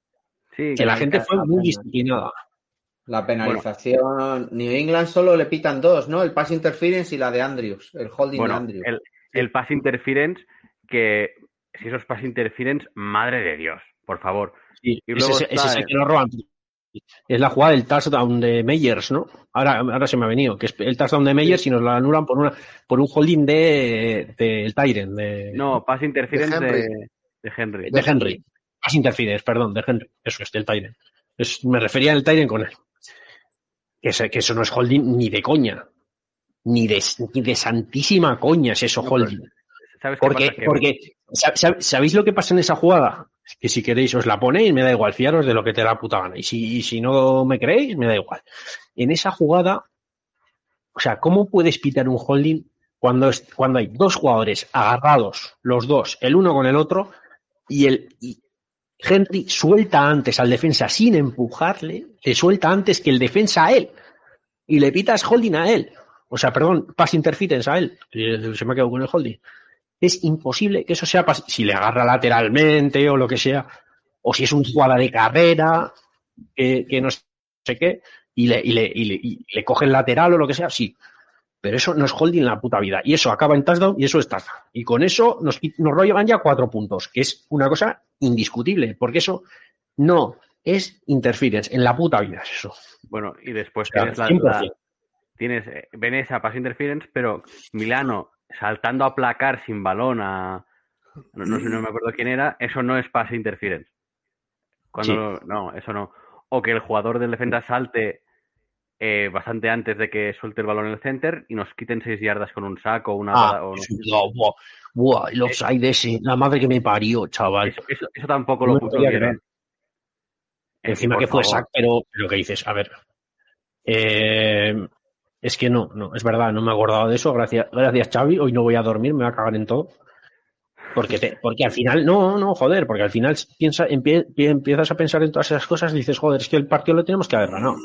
sí, que la gente fue muy disciplinada. La penalización. New England solo le pitan dos, ¿no? El pass interference y la de Andrews. El holding bueno, de Andrews. el, el pass interference, que si esos pass interference, madre de Dios, por favor. Sí, Y ese, luego ese- está ese es el el- que nos roban. Es la jugada del touchdown de Meyers, ¿no? Ahora, ahora se me ha venido, que es el touchdown de Meyers y nos la anulan por una, por un holding de, del Tyren, de, No, pass interference De de, Henry. de Henry. de Henry. Pass interference, perdón, de Henry. Eso es, del Tyren. Es, me refería al Tyren con él. Que, eso no es holding ni de coña. Ni de, ni de santísima coña es eso No, pero holding. ¿Sabes qué Porque, pasa? Que- porque ¿sab- sab- ¿sabéis lo que pasa en esa jugada? Que si queréis os la ponéis, me da igual, fiaros de lo que te da la puta gana. Y si, no me creéis, me da igual. En esa jugada, o sea, ¿cómo puedes pitar un holding cuando, cuando hay dos jugadores agarrados, los dos, el uno con el otro, y el y Henry suelta antes al defensa sin empujarle, le suelta antes que el defensa a él, y le pitas holding a él. O sea, perdón, pass interference a él. Eh, Se me ha quedado con el holding es imposible que eso sea si le agarra lateralmente o lo que sea, o si es un jugada de carrera, que, que no sé qué, y le, y, le, y, le, y le coge el lateral o lo que sea, sí. Pero eso no es holding en la puta vida. Y eso acaba en touchdown y eso es touchdown. Y con eso nos, nos llevan ya cuatro puntos, que es una cosa indiscutible, porque eso no es interference en la puta vida, es eso. Bueno, y después tienes la, 100%. la- tienes eh, Veneza pass interference, pero Milano saltando a placar sin balón a no, no sé, no me acuerdo quién era, eso no es pass interference. Cuando no, eso no. O que el jugador del defensa salte eh, bastante antes de que suelte el balón en el center y nos quiten seis yardas con un saco o una Ah, o no- eso, buah, buah, buah, el offside ese, la madre que me parió, chaval. eso, eso- eso tampoco No lo creer. Eh, Encima que fue favor. sac, pero, pero que dices, a ver. Es que no, no, es verdad, no me he acordado de eso. Gracias, gracias Xavi. Hoy no voy a dormir, me voy a cagar en todo. Porque, te, porque al final, no, no, joder, porque al final piensa, empie- pie- empiezas a pensar en todas esas cosas y dices, joder, es que el partido lo tenemos que haber ganado.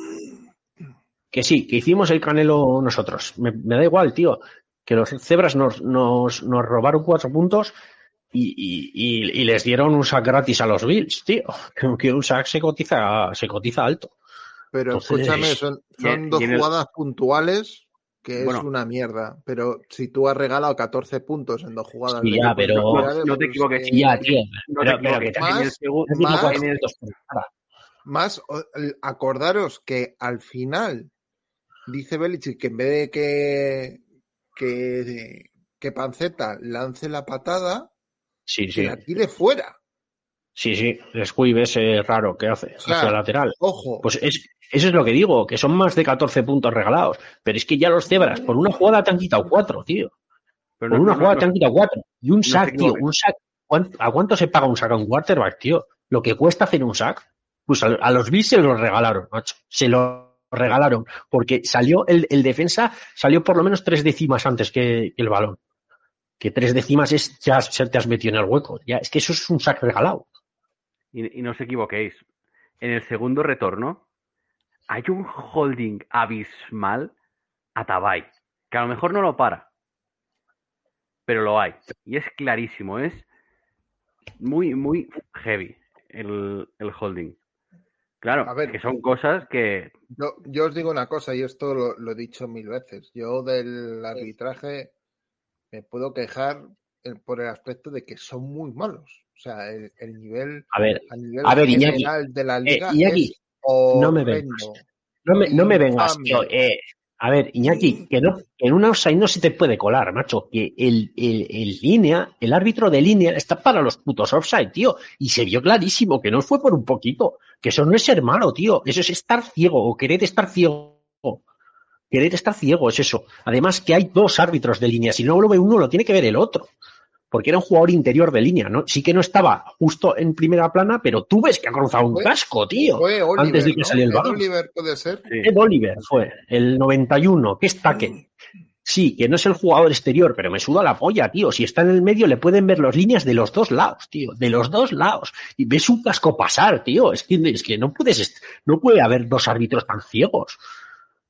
Que sí, que hicimos el canelo nosotros. Me, da igual, tío. Que los cebras nos, nos, nos robaron cuatro puntos y, y, y- les dieron un sack gratis a los Bills, tío. Que un sack se cotiza, se cotiza alto. Pero Entonces- escúchame, son, Y- son dos y en el- jugadas puntuales que es Bueno. una mierda. Pero si tú has regalado 14 puntos en dos jugadas. Sí, ya, pero- No te pues, equivoques, eh, Sí, ya, tío. No pero, te pero que equivoques. te más- en el en el- acordaros que al final dice Belichick que en vez de que, que, que Panceta lance la patada, Sí, que sí. la tire fuera. Sí, sí. El squib ese raro que hace O sea, hacia el lateral. Ojo, Pues es, eso es lo que digo, que son más de 14 puntos regalados. Pero es que ya los cebras, por una jugada te han quitado cuatro, tío. pero Por no- una no- jugada no- te han quitado cuatro. Y un sack, tío, un sack. ¿cuán- ¿A cuánto se paga un sack a un quarterback, tío? Lo que cuesta hacer un sack. Pues a, a los Bills se lo regalaron, macho. Se lo regalaron. Porque salió el, el defensa, salió por lo menos tres décimas antes que, que el balón. Que tres décimas es ya se te has metido en el hueco. Ya, es que eso es un sack regalado. Y, y no os equivoquéis. En el segundo retorno hay un holding abismal a Tabay, que a lo mejor no lo para, pero lo hay. Y es clarísimo, es muy, muy heavy el, el holding. Claro, A ver. que son cosas que... yo, yo os digo una cosa, y esto lo, lo he dicho mil veces. Yo del arbitraje me puedo quejar eh, por el aspecto de que son muy malos. O sea, el, el nivel A ver, a nivel A ver, Iñaki. general de la liga Iñaki, es no me vengas. No me, no me vengas, tío. Eh, a ver, Iñaki, que no, en una offside no se te puede colar, macho. Que el, el, el línea, el árbitro de línea está para los putos offside, tío. Y se vio clarísimo que no fue por un poquito. Que eso no es ser malo, tío. Eso es estar ciego o querer estar ciego. Querer estar ciego es eso. Además que hay dos árbitros de línea. Si no lo ve uno, lo tiene que ver el otro. Porque era un jugador interior de línea, ¿no? Sí que no estaba justo en primera plana, pero tú ves que ha cruzado un Fue- casco, tío. Fue Oliver, antes de que ¿no? saliera el Ed balón. Oliver puede ser. Ed Oliver fue, el 91, que es tackle. Sí, que no es el jugador exterior, pero me suda la polla, tío. Si está en el medio, le pueden ver las líneas de los dos lados, tío. De los dos lados. Y ves un casco pasar, tío. Es que, es que no puedes, no puede haber dos árbitros tan ciegos.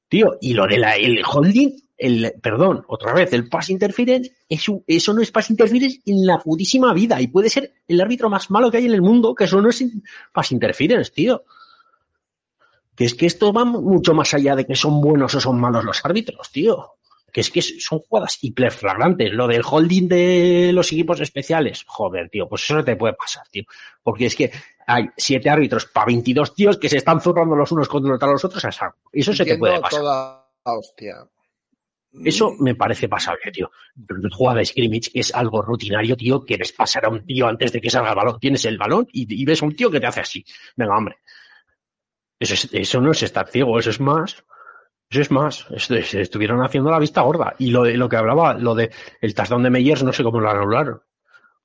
Tío, y lo de la, el holding, el, perdón, otra vez, el pass interference, eso, eso no es pass interference en la putísima vida. Y puede ser el árbitro más malo que hay en el mundo, que eso no es pass interference, tío. Que es que esto va mucho más allá de que son buenos o son malos los árbitros, tío. Que es que son jugadas hiperflagrantes. Lo del holding de los equipos especiales, joder, tío, pues eso no te puede pasar, tío. Porque es que hay siete árbitros para 22 tíos que se están zurrando los unos contra los otros a saco. Eso se te puede pasar. toda hostia. Eso me parece pasable, tío. Pero tu jugada de scrimmage es algo rutinario, tío, que ves pasar a un tío antes de que salga el balón. Tienes el balón y, ves a un tío que te hace así. Venga, hombre. Eso, es- eso no es estar ciego, eso es más. Eso es más. Es- estuvieron haciendo la vista gorda. Y lo de lo que hablaba, lo de el touchdown de Meyers, no sé cómo lo anularon.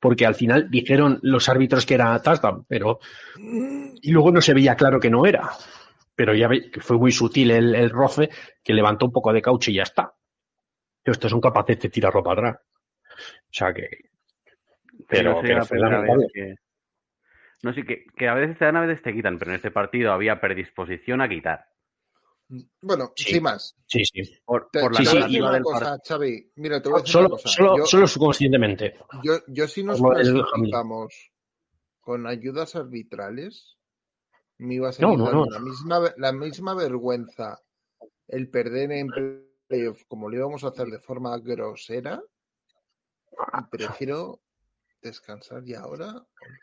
Porque al final dijeron los árbitros que era touchdown, pero. Y luego no se veía claro que no era. Pero ya ve que fue muy sutil el roce, que levantó un poco de caucho y ya está. Estos son capaces de tirar ropa atrás. O sea que. Pero, no pero la que... No sé, que, que a veces te dan, a veces te quitan, pero en este partido había predisposición a quitar. Bueno, Sí. sin más. Sí, sí. Por, Te, por la sí, sí, una cosa. Xavi. Mira, te voy a decir Solo, una cosa. solo, yo, solo subconscientemente. yo, yo si nos clasificamos con ayudas arbitrales, me iba a No, seguir no, no. La, misma, la misma vergüenza el perder en playoff como lo íbamos a hacer de forma grosera. Ah, prefiero descansar y ahora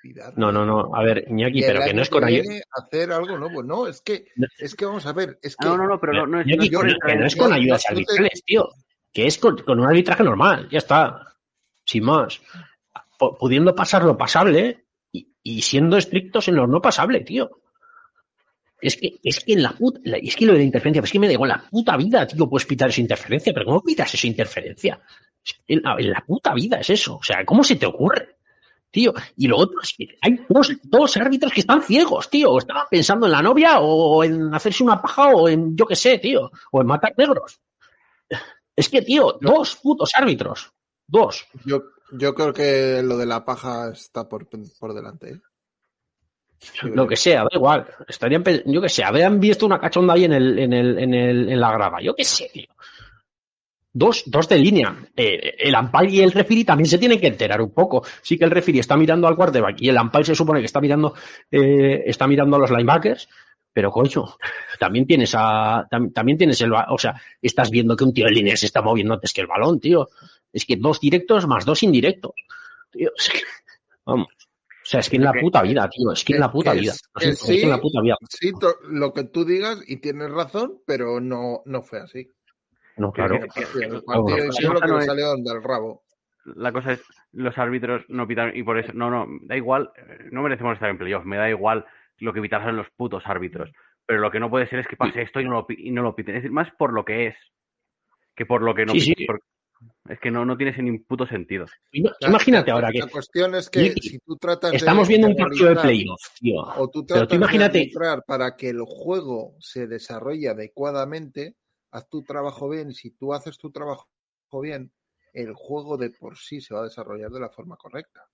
olvidar. No, no, no. A ver, Iñaki, pero que no es con ayuda. hacer algo nuevo. No, es que, es que vamos a ver, es que No, no, no, pero no, no que, no es con ayudas arbitrales, tío. Que es con, con un arbitraje normal. Ya está. Sin más. P- pudiendo pasar lo pasable y, y siendo estrictos en lo no pasable, tío. Es que, es que en la puta, es que lo de la interferencia, es que me digo, en la puta vida, tío, puedes pitar esa interferencia, pero ¿cómo pitas esa interferencia? Es que En la, en la puta vida es eso. O sea, ¿cómo se te ocurre? Tío, y lo otro es que hay dos, dos árbitros que están ciegos, tío. O estaban pensando en la novia, o en hacerse una paja, o en, yo qué sé, tío, o en matar negros. Es que, tío, dos putos árbitros. Dos. yo, yo creo que lo de la paja está por, por delante. ¿eh? Lo que sea, da igual. Estarían, yo qué sé, habrían visto una cachonda ahí en el, en el, en el, en la grava. Yo qué sé, tío. Dos, dos de línea. Eh, el umpire y el referee también se tienen que enterar un poco. Sí que el referee está mirando al quarterback y el umpire se supone que está mirando, eh, está mirando a los linebackers. Pero coño, también tienes a, tam- también tienes el, o sea, estás viendo que un tío en línea se está moviendo antes que el balón, tío. Es que dos directos más dos indirectos. Tío, es que, vamos. O sea, es que en la puta vida, tío, es que en la puta vida. Es es que en la sí. puta vida. Sí, lo que tú digas y tienes razón, pero no, no fue así. No, claro. Sí, la sí cosa es- salió del rabo. La cosa es, los árbitros no pitaron y por eso, no, no, da igual, eh, no merecemos estar en playoff, me da igual lo que pitasen los putos árbitros. Pero lo que no puede ser es que pase esto y no lo, pi- y no lo piten. Es decir, más por lo que es que por lo que no Sí, sí. piten, por- Es que no, no tiene ese ni puto sentido. Imagínate ahora que La cuestión es que si tú tratas estamos de, viendo un partido de arbitrar playoff, tío. o tú Pero tú imagínate- de arbitrar para que el juego se desarrolle adecuadamente, haz tu trabajo bien y si tú haces tu trabajo bien, el juego de por sí se va a desarrollar de la forma correcta.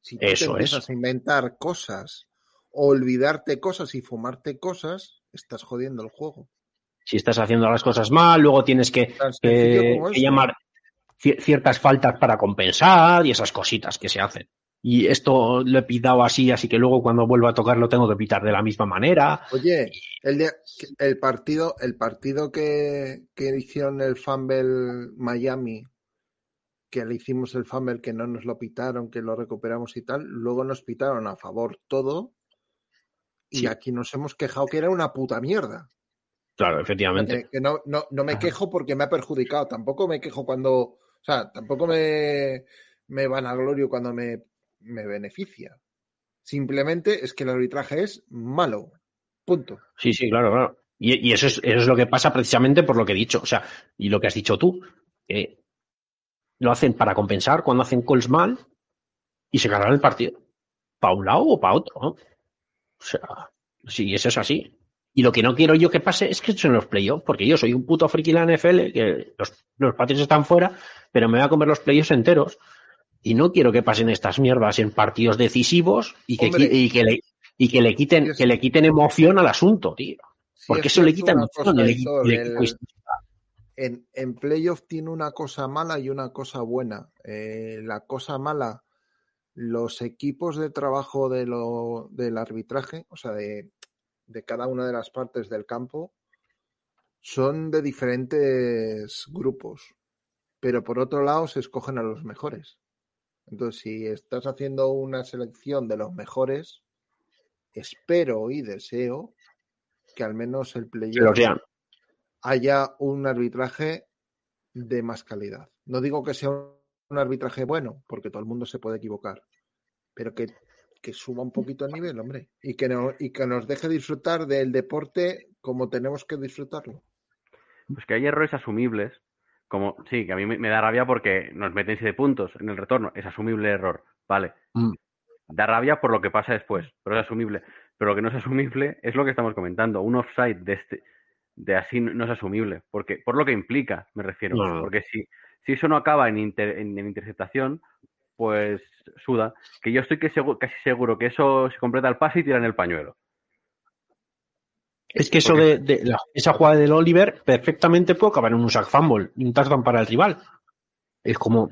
Si tú Eso te empiezas es. a inventar cosas, o olvidarte cosas y fumarte cosas, estás jodiendo el juego. Si estás haciendo las cosas mal, luego tienes que, llamar ciertas faltas para compensar y esas cositas que se hacen. Y esto lo he pitado así, así que luego cuando vuelva a tocar lo tengo que pitar de la misma manera. Oye, el, el partido, el partido que, que hicieron el Fumble Miami, que le hicimos el Fumble, que no nos lo pitaron, que lo recuperamos y tal, luego nos pitaron a favor todo. Y Sí. aquí nos hemos quejado que era una puta mierda. Claro, efectivamente. Que, que no, no, no me Ajá. quejo porque me ha perjudicado. Tampoco me quejo cuando. O sea, tampoco me, me vanaglorio cuando me, me beneficia. Simplemente es que el arbitraje es malo. Punto. Sí, sí, claro, claro. Y, y eso, es, eso es lo que pasa precisamente por lo que he dicho. O sea, y lo que has dicho tú. que lo hacen para compensar cuando hacen calls mal y se ganan el partido. Para un lado o para otro. ¿no? O sea, sí, eso es así. Y lo que no quiero yo que pase es que son los playoffs, porque yo soy un puto friki de la NFL, que los, los Patriots están fuera, pero me voy a comer los playoffs enteros. Y no quiero que pasen estas mierdas en partidos decisivos y que, y que, le, y que le quiten, que le quiten emoción al asunto, tío. Sí, Porque es eso le quita emoción. le- le- el- en, en playoff tiene una cosa mala y una cosa buena. Eh, la cosa mala, los equipos de trabajo de lo, del arbitraje, o sea, de, de cada una de las partes del campo, son de diferentes grupos. Pero por otro lado, se escogen a los mejores. Entonces, si estás haciendo una selección de los mejores, espero y deseo que al menos el playoff haya un arbitraje de más calidad. No digo que sea un arbitraje bueno, porque todo el mundo se puede equivocar, pero que, que suba un poquito el nivel, hombre, y que, no, y que nos deje disfrutar del deporte como tenemos que disfrutarlo. Pues que hay errores asumibles, como, sí, que a mí me, me da rabia porque nos meten 7 puntos en el retorno, es asumible el error, vale. Mm. Da rabia por lo que pasa después, pero es asumible. Pero lo que no es asumible es lo que estamos comentando, un offside de este de así no es asumible, porque por lo que implica, me refiero, no. porque si, si eso no acaba en, inter- en, en interceptación, pues suda, que yo estoy que segu- casi seguro que eso se completa el pase y tiran el pañuelo. Es que eso de, de la- esa jugada del Oliver perfectamente puede acabar en un sack fumble, un touchdown para el rival. Es como,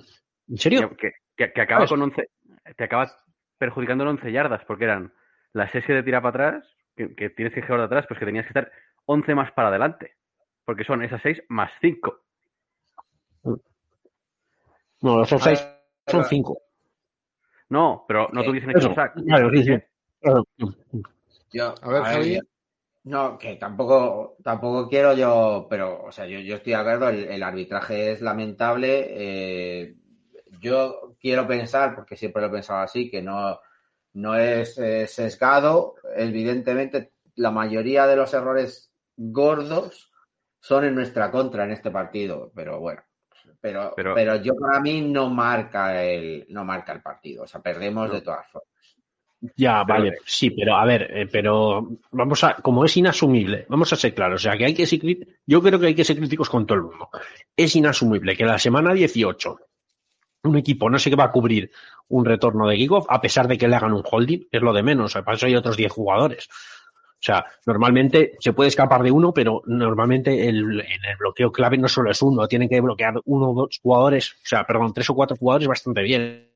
¿en serio? Que, que- que acaba ¿Sabes? con 11, te acaba perjudicando en 11 yardas, porque eran las 6 que te tira para atrás, que, que tienes que girar de atrás, pues que tenías que estar 11 más para adelante, porque son esas 6 más 5. No, los offsides Ahora, son cinco. No, pero no claro, sí, sí. Claro. Yo, A ver, no, que tampoco, tampoco quiero yo, pero, o sea, yo, yo estoy de acuerdo, el, el arbitraje es lamentable. eh, yo quiero pensar, porque siempre lo he pensado así, que no, no es eh, sesgado. Evidentemente, la mayoría de los errores gordos son en nuestra contra en este partido, pero bueno. Pero, Pero- pero, yo para mí no marca el no marca el partido, o sea, perdemos No. de todas formas. Ya, Pero- vale, sí, pero a ver, eh, pero vamos a, como es inasumible, vamos a ser claros, o sea, que hay que ser, yo creo que hay que ser críticos con todo el mundo. Es inasumible que la semana 18 un equipo no sé qué va a cubrir un retorno de kickoff a pesar de que le hagan un holding, es lo de menos, o sea, para eso hay otros 10 jugadores. O sea, normalmente se puede escapar de uno, pero normalmente el, en el bloqueo clave no solo es uno, tienen que bloquear uno o dos jugadores, o sea, perdón, tres o cuatro jugadores bastante bien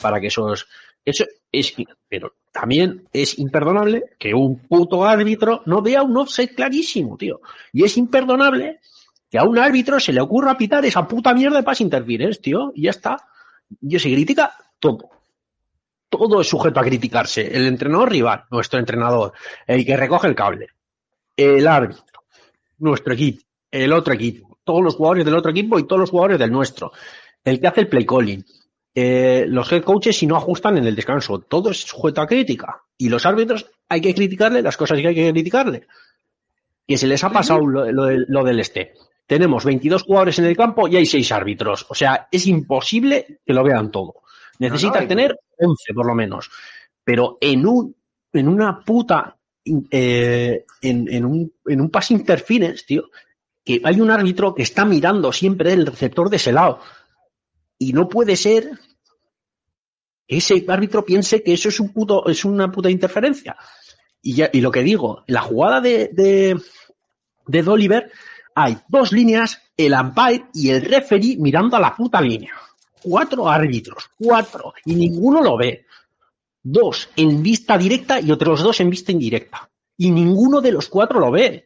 para que esos... Eso es... Pero también es imperdonable que un puto árbitro no vea un offset clarísimo, tío. Y es imperdonable que a un árbitro se le ocurra pitar esa puta mierda de pass interference, tío. Y ya está. Yo se critica todo. Todo es sujeto a criticarse. El entrenador rival, nuestro entrenador, el que recoge el cable, el árbitro, nuestro equipo, el otro equipo, todos los jugadores del otro equipo y todos los jugadores del nuestro, el que hace el play calling, eh, los head coaches si no ajustan en el descanso, todo es sujeto a crítica. Y los árbitros hay que criticarle las cosas que hay que criticarle. Que se les ha pasado lo, lo del este. Tenemos 22 jugadores en el campo y hay 6 árbitros. O sea, es imposible que lo vean todo. Necesitan hay- tener 11 por lo menos. Pero en un, en una puta, eh, en, en un, en un pass interference, tío, que hay un árbitro que está mirando siempre el receptor de ese lado. Y no puede ser que ese árbitro piense que eso es un puto, es una puta interferencia. Y ya, y lo que digo, la jugada de, de, de Dolliver, hay dos líneas, el umpire y el referee mirando a la puta línea. Cuatro árbitros, cuatro, y ninguno lo ve. Dos en vista directa y otros dos en vista indirecta. Y ninguno de los cuatro lo ve.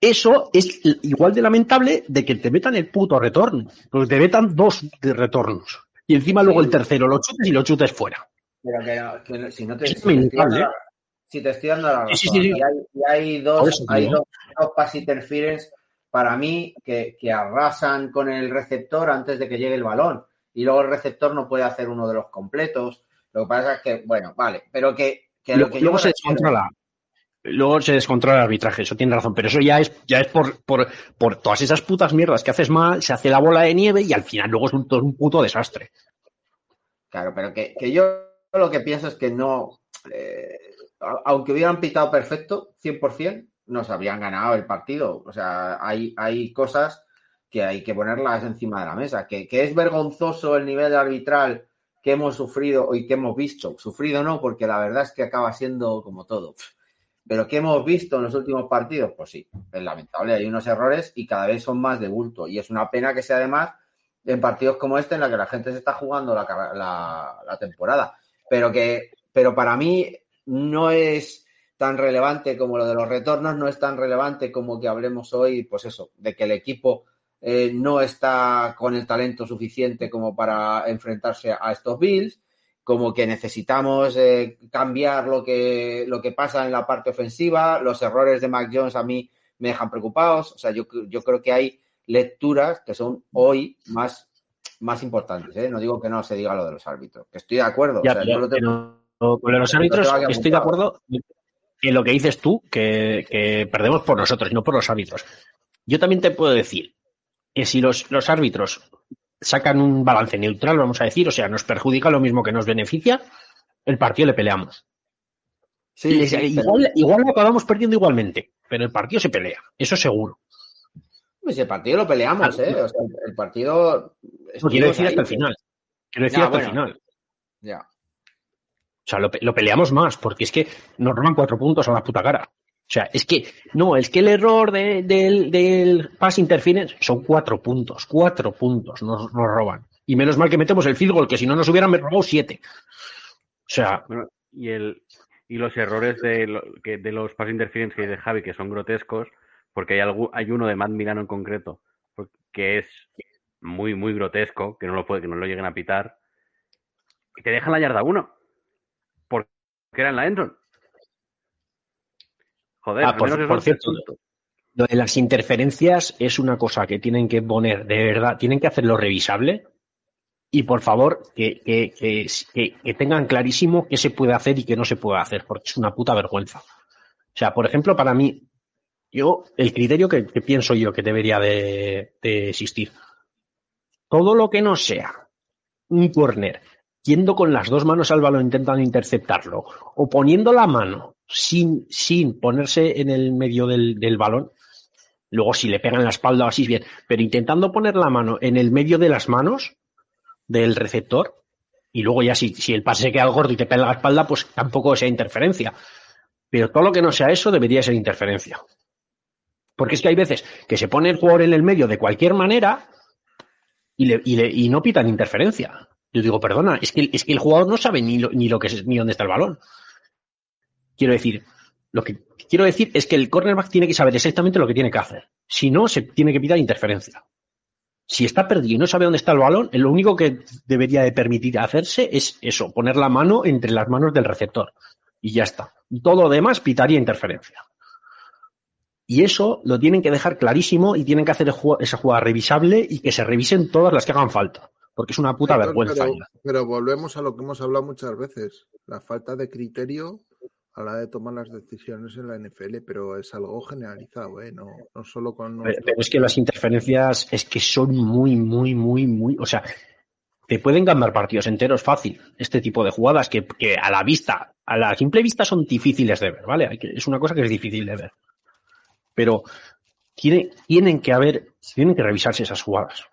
Eso es igual de lamentable de que te metan el puto retorno. Porque te metan dos de retornos. Y encima luego el tercero lo chutes y lo chutes fuera. Pero que, que si no te, Es si lamentable, dando, si te estoy dando la razón, Sí, sí, sí. Y, hay, y hay Por dos, eso, hay dos, dos pass interference para mí que, que arrasan con el receptor antes de que llegue el balón. Y luego el receptor no puede hacer uno de los completos. Lo que pasa es que, bueno, vale, pero que, lo que yo luego se refiero- descontrola. Luego se descontrola el arbitraje, eso tiene razón, pero eso ya es, ya es por, por, por todas esas putas mierdas que haces mal, se hace la bola de nieve y al final luego es un, todo un puto desastre. Claro, pero que, que yo lo que pienso es que no, eh, aunque hubieran pitado perfecto, 100%, nos habrían ganado el partido. O sea, hay, hay cosas que hay que ponerlas encima de la mesa. Que, que es vergonzoso el nivel arbitral que hemos sufrido y que hemos visto. Sufrido no, porque la verdad es que acaba siendo como todo. Pero que hemos visto en los últimos partidos, pues sí, es lamentable. Hay unos errores y cada vez son más de bulto. Y es una pena que sea además en partidos como este en la que la gente se está jugando la, la- la temporada. Pero que, pero para mí no es tan relevante como lo de los retornos, no es tan relevante como que hablemos hoy, pues eso, de que el equipo eh, no está con el talento suficiente como para enfrentarse a estos Bills, como que necesitamos eh, cambiar lo que, lo que pasa en la parte ofensiva, los errores de Mac Jones a mí me dejan preocupados, o sea, yo, yo creo que hay lecturas que son hoy más, más importantes, ¿eh? no digo que no se diga lo de los árbitros, que estoy de acuerdo, Ya, o sea, pero- yo lo tengo- pero con los árbitros estoy de acuerdo en lo que dices tú, que, que perdemos por nosotros y no por los árbitros. Yo también te puedo decir que si los, los árbitros sacan un balance neutral, vamos a decir, o sea, nos perjudica lo mismo que nos beneficia, el partido le peleamos. Sí, Les- sí, pero- igual, igual lo acabamos perdiendo igualmente, pero el partido se pelea, eso seguro. Pues el partido lo peleamos, ¿eh? O sea, el- partido. No quiero decir hasta el final. Quiero decir Ya, hasta el final. Ya. O sea, lo, lo peleamos más, porque es que nos roban cuatro puntos a la puta cara. O sea, es que, no, es que el error de- del, del pass interference son cuatro puntos, cuatro puntos nos, nos roban. Y menos mal que metemos el field goal, que si no nos hubieran robado siete. O sea, y el y los errores de, lo- que, de los pass interference que dice Javi, que son grotescos, porque hay, hay uno de Matt Milano en concreto, que es muy, muy grotesco, que no lo puede, que no lo lleguen a pitar, y te dejan la yarda uno, porque era la endzone. Joder, Ah, al por- menos por eso es cierto, punto. lo de las interferencias es una cosa que tienen que poner, de verdad, tienen que hacerlo revisable. Y por favor, que, que, que, tengan clarísimo qué se puede hacer y qué no se puede hacer, porque es una puta vergüenza. O sea, por ejemplo, para mí, yo, el criterio que, que pienso yo que debería de, de existir. Todo lo que no sea un corner, yendo con las dos manos al balón intentando interceptarlo, o poniendo la mano sin, sin ponerse en el medio del, del balón, luego si le pegan la espalda o así bien, pero intentando poner la mano en el medio de las manos del receptor, y luego ya si, si el pase se queda gordo y te pega la espalda, pues tampoco sea interferencia. Pero todo lo que no sea eso debería ser interferencia. Porque es que hay veces que se pone el jugador en el medio de cualquier manera y, le- y le- y no pitan interferencia. Yo digo, perdona, es que, es que el jugador no sabe ni lo, ni lo que es, ni dónde está el balón. Quiero decir, lo que quiero decir es que el cornerback tiene que saber exactamente lo que tiene que hacer. Si no, se tiene que pitar interferencia. Si está perdido y no sabe dónde está el balón, lo único que debería de permitir hacerse es eso, poner la mano entre las manos del receptor. Y ya está. Todo lo demás pitaría interferencia. Y eso lo tienen que dejar clarísimo y tienen que hacer esa jugada revisable y que se revisen todas las que hagan falta. Porque es una puta vergüenza. Pero, pero, volvemos a lo que hemos hablado muchas veces. La falta de criterio a la hora de tomar las decisiones en la NFL, pero es algo generalizado, ¿eh? no, no solo con... Pero, pero, es que las interferencias es que son muy, muy, muy, muy... O sea, te pueden cambiar partidos enteros fácil, este tipo de jugadas que, que a la vista, a la simple vista son difíciles de ver, ¿vale? Es una cosa que es difícil de ver. Pero tiene, tienen que haber, tienen que revisarse esas jugadas.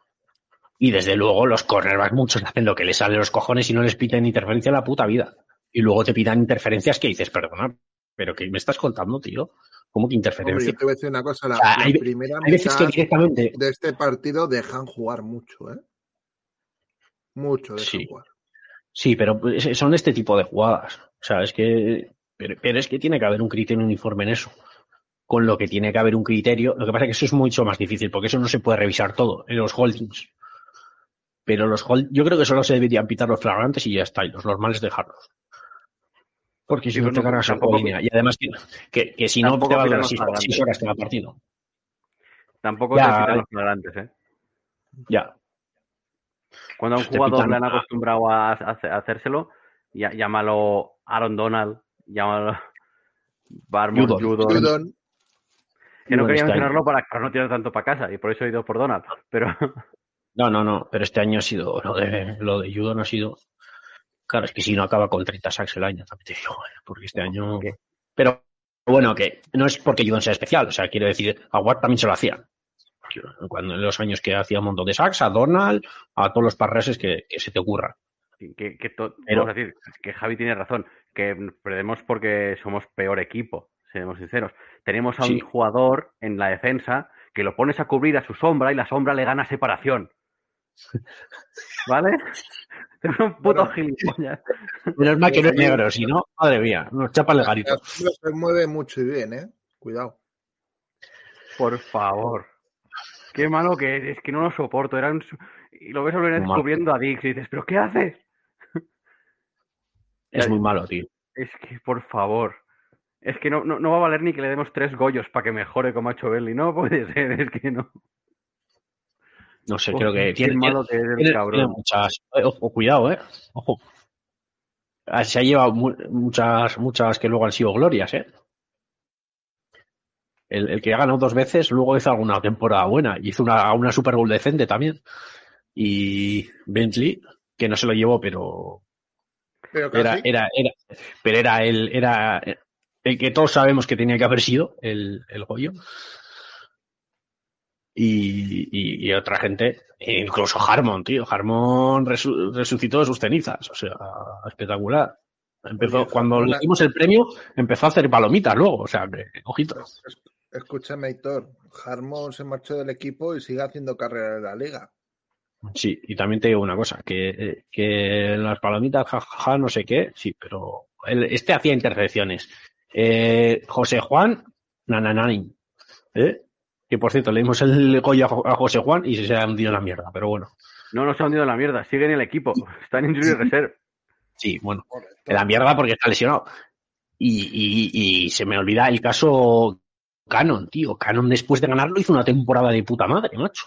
Y desde luego los cornerbacks muchos hacen lo que les sale los cojones y no les piten interferencia la puta vida y luego te pidan interferencias que dices, perdona, pero ¿qué me estás contando, tío? ¿Cómo que interferencia? Hombre, yo te voy a decir una cosa, la, O sea, la hay- primera Hay veces que directamente. de este partido dejan jugar mucho, ¿eh? Mucho dejan Sí. jugar. Sí, pero es- son este tipo de jugadas. O sea, es que. Pero, pero es que tiene que haber un criterio uniforme en eso. Con lo que tiene que haber un criterio. Lo que pasa es que eso es mucho más difícil, porque eso no se puede revisar todo en los holdings. Pero los hold, yo creo que solo se deberían pitar los flagrantes y ya está, y los normales dejarlos. Porque si Sí, no te cargas a línea. Y además que, que, que si no te va a durar los seis, flagrantes. seis horas cada partido. Tampoco Ya, te los flagrantes, ¿eh? Ya. Cuando a un jugador le han acostumbrado a, a hace- a hacérselo, ya- llámalo Aaron Donald, llámalo Barmore, Judon. Judon, Judon, que no Judon quería este mencionarlo para, para no tirar tanto para casa y por eso he ido por Donald, pero No, no, no, pero este año ha sido, lo de, lo de judo no ha sido, claro, es que si no acaba con 30 sacks el año, también te digo, porque este año, pero bueno, que no es porque Judon sea especial, o sea, quiero decir, a Watt también se lo hacían. Cuando en los años que hacía un montón de sacks, a Donald, a todos los parreses que, que se te ocurran. que, Pero- vamos a decir que Javi tiene razón, que perdemos porque somos peor equipo, seamos sinceros. Tenemos a un Sí. jugador en la defensa que lo pones a cubrir a su sombra y la sombra le gana separación. ¿Vale? Es un puto Bueno. gilipollas. Menos mal que no es negro, si no, madre mía, nos chapan el garito. se mueve mucho y bien, ¿eh? Cuidado. Por favor. Qué malo que es, es que no lo soporto. Era un Y lo ves a Lorenz Muy mal. cubriendo a Dix y dices, ¿pero qué haces? Es muy malo, tío. Es que, por favor. Es que no, no, no va a valer ni que le demos tres gollos para que mejore como ha hecho Belly. No puede ser, es que no. No sé, Uf, creo que tiene, malo que es el tiene- cabrón. tiene muchas, eh, ojo, cuidado, eh, ojo. Ah, Se ha llevado mu- muchas, muchas que luego han sido glorias, eh. El, el que ha ganado dos veces, luego hizo alguna temporada buena. y Hizo una, una Super Bowl decente también. Y Bentley, que no se lo llevó, pero Pero era, casi. era, era, pero era el, era el que todos sabemos que tenía que haber sido el, el Goyo. Y, y, y otra gente, incluso Harmon, tío. Harmon resu- resucitó de sus cenizas. O sea, espectacular. Empezó, Oye, cuando le dimos el premio, empezó a hacer palomitas luego. O sea, que, ojito. Escúchame, Héctor. Harmon se marchó del equipo y sigue haciendo carrera en la liga. Sí, y también te digo una cosa, que, que las palomitas, jajaja, no sé qué, sí, pero él- este hacía intercepciones. Eh, José Juan, nananani, ¿eh? Que por cierto, le dimos el Goya a Jo- a José Juan y se ha hundido en la mierda, pero bueno. No nos ha hundido en la mierda. Sigue en el equipo. Está en injury reserve. Sí, bueno, en la mierda porque está lesionado. Y, y, y se me olvida el caso Canon, tío. Canon después de ganarlo hizo una temporada de puta madre, macho.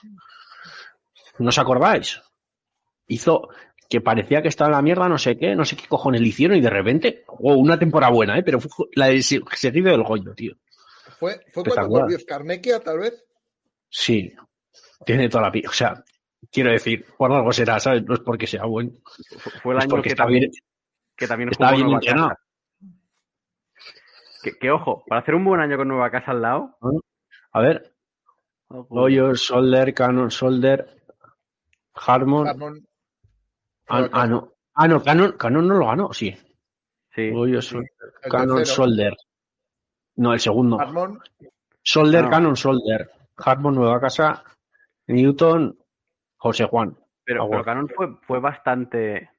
¿No os acordáis? Hizo que parecía que estaba en la mierda, no sé qué, no sé qué cojones le hicieron y de repente, wow, una temporada buena, ¿eh? Pero fue la de se- seguido del Goyo, tío. ¿Fue, fue cuando volvió Skarnekia, tal vez? Sí, tiene toda la pinta. O sea, quiero decir, por algo será, ¿sabes? No es porque sea bueno. Fue- el año que está también, bien, que también está bien entrenado. Que, que, ojo, para hacer un buen año con Nueva Casa al lado. A ver, Goyo, Solder, Canon, Solder, Harmon. Harmon. Ah, ah, no. Ah, no, Canon, Canon no lo ganó, sí. Sí. El Canon, tercero. Solder. No, el segundo. Harmon. Solder, No. Canon, Solder. Harmon, Nueva Casa. Newton, José Juan. Pero, Ah, pero bueno. Canon fue, fue bastante.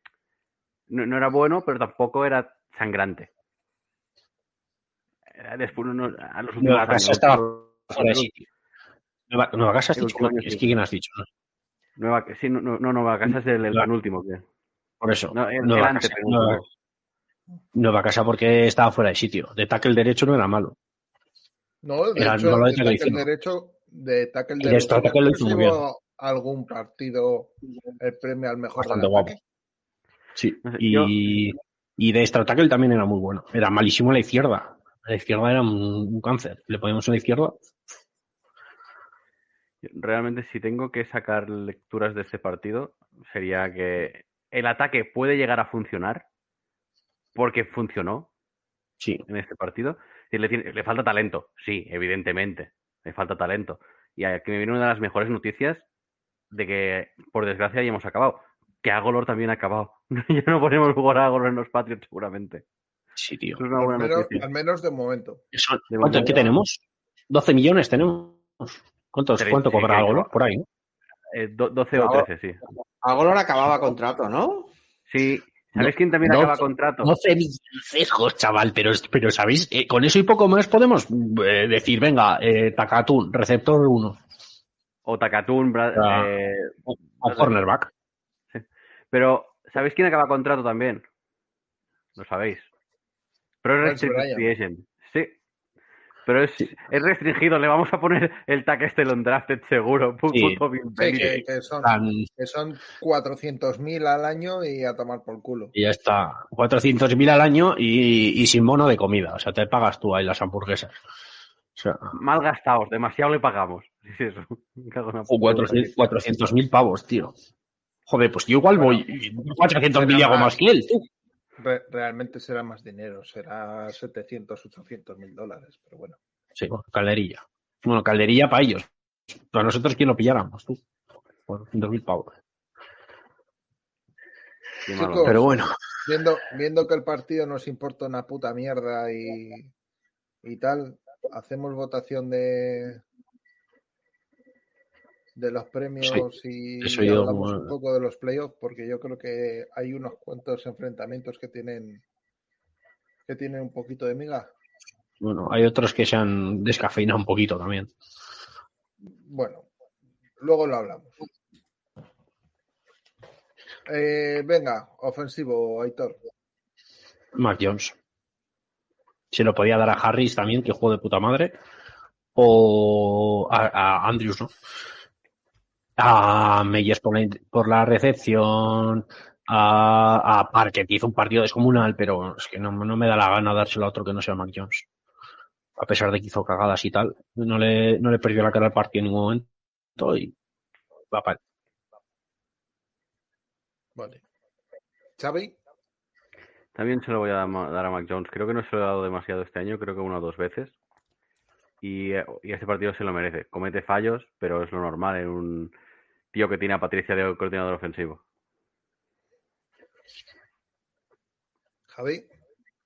No, no era bueno, pero tampoco era sangrante. después a los últimos Nueva Casa años, estaba fuera de sitio. Nueva, Nueva Casa has El dicho, último año es sí. que quién has dicho, ¿no? Nueva, sí, no, no, Nueva Casa es el, el penúltimo. ¿qué? Por eso. No, el- Nueva, el casa, antepenúltimo. nueva, Nueva Casa porque estaba fuera de sitio. De tackle derecho no era malo. No, de Era- hecho, de tackle derecho, de tackle Y de derecho, tackle lo hizo muy llevó algún partido el premio al mejor Bastante guapo. ataque. Sí. Sé, Y, y de extra tackle también era muy bueno. Era malísimo a la izquierda. A la izquierda era un, un cáncer. Le poníamos a la izquierda. Realmente, si tengo que sacar lecturas de este partido, sería que el ataque puede llegar a funcionar, porque funcionó Sí. en este partido. Y le, tiene- le falta talento, sí, evidentemente, le falta talento. Y aquí me viene una de las mejores noticias de que, por desgracia, ya hemos acabado. Que Agolor también ha acabado. ya no podemos jugar a Agolor en los Patriots, seguramente. Sí, tío. Eso es una Al buena menos, noticia. al menos de momento. Eso- De ¿cuánto, momento- ¿Qué tenemos? 12 millones tenemos. ¿Cuántos, ¿Cuánto cobra no? Por ahí, ¿no? Eh, do- 12 o Agolor- 13, sí. Agolor acababa contrato, ¿no? Sí. ¿Sabéis No, quién también no, acaba contrato? 12 millones, chaval. Pero, pero ¿sabéis? Eh, con eso y poco más podemos eh, decir, venga, eh, Takatun, receptor 1 O Takatun, Bra- Ah. eh, o cornerback. Pero, ¿sabéis quién acaba contrato también? Lo sabéis. Pero es Miles restricted free agent. Pero es, es restringido. Le vamos a poner el tag este drafted seguro. Sí. Sí, que, que son, que son 400.000 al año y a tomar por culo. Y ya está. 400.000 al año y, y sin bono de comida. O sea, te pagas tú ahí las hamburguesas. O sea, Mal gastados. Demasiado le pagamos. Sí, eso. O puta 400 400.000 pavos, tío. Joder, pues yo igual voy 400.000 y hago más que él. tú. Re- realmente será más dinero, será 700, 800 mil dólares, pero bueno. Sí, bueno, calderilla. Bueno, calderilla para ellos. Para nosotros, ¿quién lo pilláramos? Tú. 400.000 pavos. Qué malo. Chicos, Pero bueno, Viendo, viendo que el partido nos importa una puta mierda y, y tal, hacemos votación de de los premios y hablamos un poco de los playoffs porque yo creo que hay unos cuantos enfrentamientos que tienen que tienen un poquito de miga. bueno, hay otros que se han descafeinado un poquito también. Bueno, luego lo hablamos. Eh, venga, ofensivo, Aitor. Mac Jones. Se lo podía dar a Harris también, que juego de puta madre. O a, a Andrews, ¿no? A Meyers por la, por la recepción. A, a Parker, que hizo un partido descomunal, pero es que no, no me da la gana dárselo a otro que no sea Mac Jones. A pesar de que hizo cagadas y tal. No le, no le perdió la cara al partido en ningún momento y va para Vale. Xavi, También se lo voy a dar a Mac Jones. Creo que no se lo he dado demasiado este año, creo que una o dos veces. Y, eh, y este partido se lo merece. Comete fallos, pero es lo normal en un tío que tiene a Patricia de coordinador ofensivo. Javi,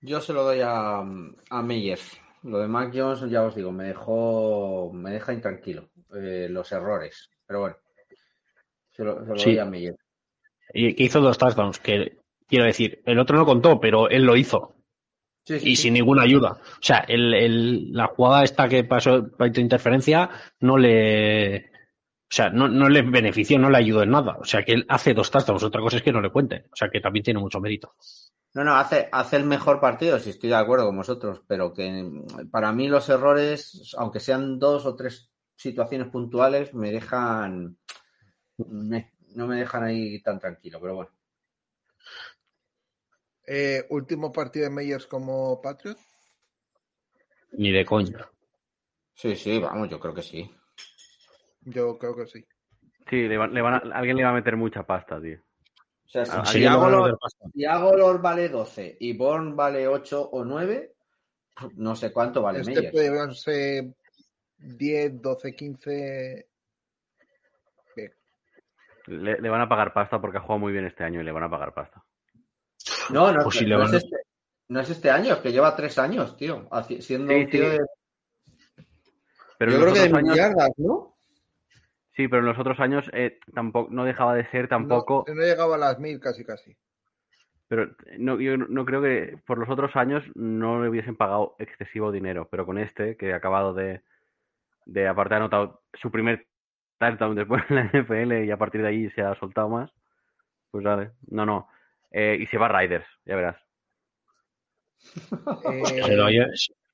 Yo se lo doy a, a Meyers. Lo de Mac Jones, ya os digo, me dejó, me deja intranquilo. eh, los errores. Pero bueno, se lo, se lo Sí. doy a Meyers. Y que hizo dos touchdowns, que quiero decir, el otro no contó, pero él lo hizo. Sí, sí, y sí. sin ninguna ayuda. O sea, el, el- la jugada esta que pasó para interferencia no le. O sea, no, no le benefició, no le ayudó en nada. O sea, que él hace dos touchdowns. Otra cosa es que no le cuente. O sea, que también tiene mucho mérito. No, no, hace, hace el mejor partido, si estoy de acuerdo con vosotros, pero que para mí los errores, aunque sean dos o tres situaciones puntuales, me dejan. me- no me dejan ahí tan tranquilo, pero bueno. Eh, último partido de Meyers como Patriot. Ni de coña. Sí, sí, vamos, yo creo que sí. Yo creo que sí. Sí, le van- le van a- alguien le va a meter mucha pasta, tío. O sea, si, Sí, Agolor vale 12 y Born vale 8 o 9, no sé cuánto vale este Meyers. puede ser 10, 12, 15. Le, le van a pagar pasta porque ha jugado muy bien este año y le van a pagar pasta. No, no, Pues si es este, no es este año, es que lleva tres años, tío. Siendo Sí, un tío sí. de. Pero yo creo que de años, yardas, ¿no? sí, pero en los otros años eh, tampoco no dejaba de ser tampoco. No, no llegaba a las mil casi casi. Pero no, yo no creo que por los otros años no le hubiesen pagado excesivo dinero, pero con este, que ha acabado de, de aparte ha anotado su primer touchdown después en la NFL y a partir de ahí se ha soltado más, pues vale, no, no. Eh, y se va a Riders, ya verás. Eh,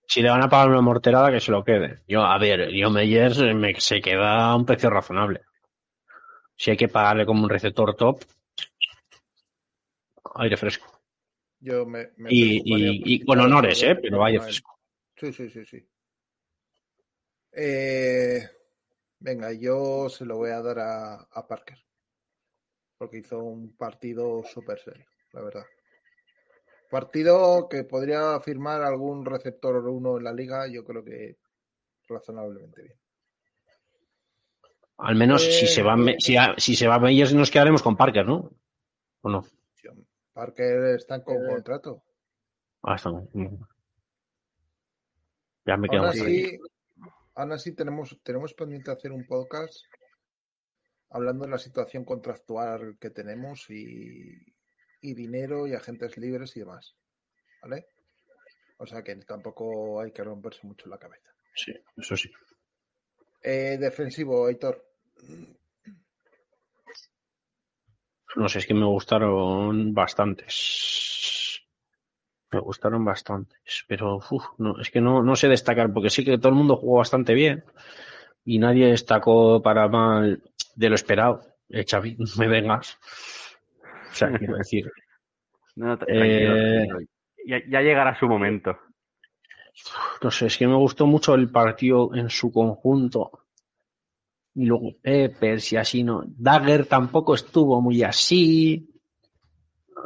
si- le van a pagar una morterada, que se lo quede. Yo, a ver, yo Meyers me, se queda a un precio razonable. Si hay que pagarle como un receptor top, aire fresco. yo me, me Y, con honores, ¿eh? Pero aire fresco. Sí, sí, sí, sí. Eh, venga, yo se lo voy a dar a, a Parker. Porque hizo un partido súper serio, la verdad. Partido que podría firmar algún receptor uno en la liga, yo creo que razonablemente bien. Al menos si se va si, a- si se va Meyers nos quedaremos con Parker, ¿no? ¿O no? Parker está con Eh, contrato. Ah, está. Ya me quedo Aún así, aún así tenemos, tenemos pendiente hacer un podcast hablando de la situación contractual que tenemos y, y dinero y agentes libres y demás. ¿Vale? O sea que tampoco hay que romperse mucho la cabeza. Sí, eso sí. Eh, defensivo, Aitor. No sé, es que me gustaron bastantes. Me gustaron bastantes. Pero uf, no, es que no, no sé destacar, porque sí que todo el mundo jugó bastante bien. Y nadie destacó para mal de lo esperado. Eh, Xavi, no me vengas. O sea, quiero decir. No, Eh, tranquilo. Ya, ya llegará su momento. No sé, es que me gustó mucho el partido en su conjunto. Y luego Peppers y así, ¿no? Dagger tampoco estuvo muy así.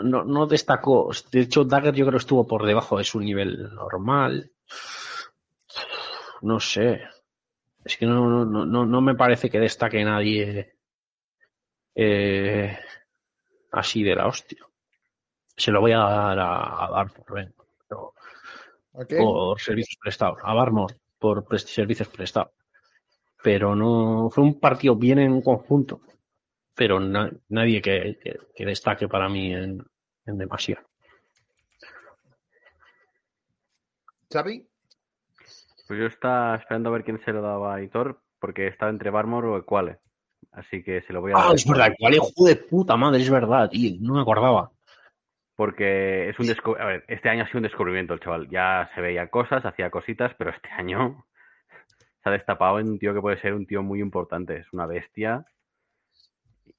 No, no destacó. De hecho, Dagger yo creo que estuvo por debajo de su nivel normal. No sé. Es que no, no, no- no, me parece que destaque nadie eh, así de la hostia. Se lo voy a dar a, a Dartmoor, ven, por servicios prestados. A Barmore por pres- servicios prestados. Pero no fue un partido bien en conjunto, pero na- nadie que, que- que destaque para mí en, en demasía. Xavi. Pues yo estaba esperando a ver quién se lo daba a Aitor, porque estaba entre Barmore o Equale. Así que se lo voy a dar. Ah, es Equale. verdad, cuál hijo de puta madre, es verdad, tío, no me acordaba. Porque es un descu- a ver, este año ha sido un descubrimiento el chaval. Ya se veía cosas, hacía cositas, pero este año se ha destapado en un tío que puede ser un tío muy importante. Es una bestia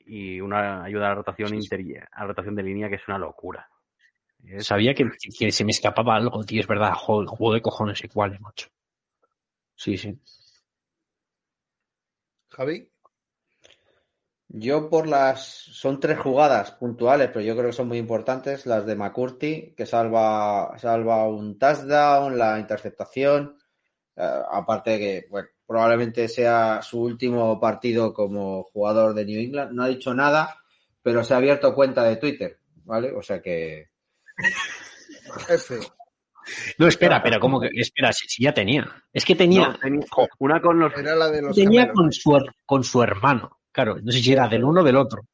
y una ayuda a la rotación inter- a la rotación de línea que es una locura. Sabía que, que se me escapaba algo, tío, es verdad, joder, juego de cojones igual, macho. Sí, sí. Javi. Yo por las... Son tres jugadas puntuales, pero yo creo que son muy importantes. Las de McCurty, que salva, salva un touchdown, la interceptación. Eh, aparte de que, bueno, probablemente sea su último partido como jugador de New England. No ha dicho nada, pero se ha abierto cuenta de Twitter, ¿vale? O sea que... F. No, espera, pero como que, espera, si, si ya tenía. Es que tenía, No, tenía- una con los Era la de los tenía con su, con su hermano. Claro, no sé si era del uno o del otro.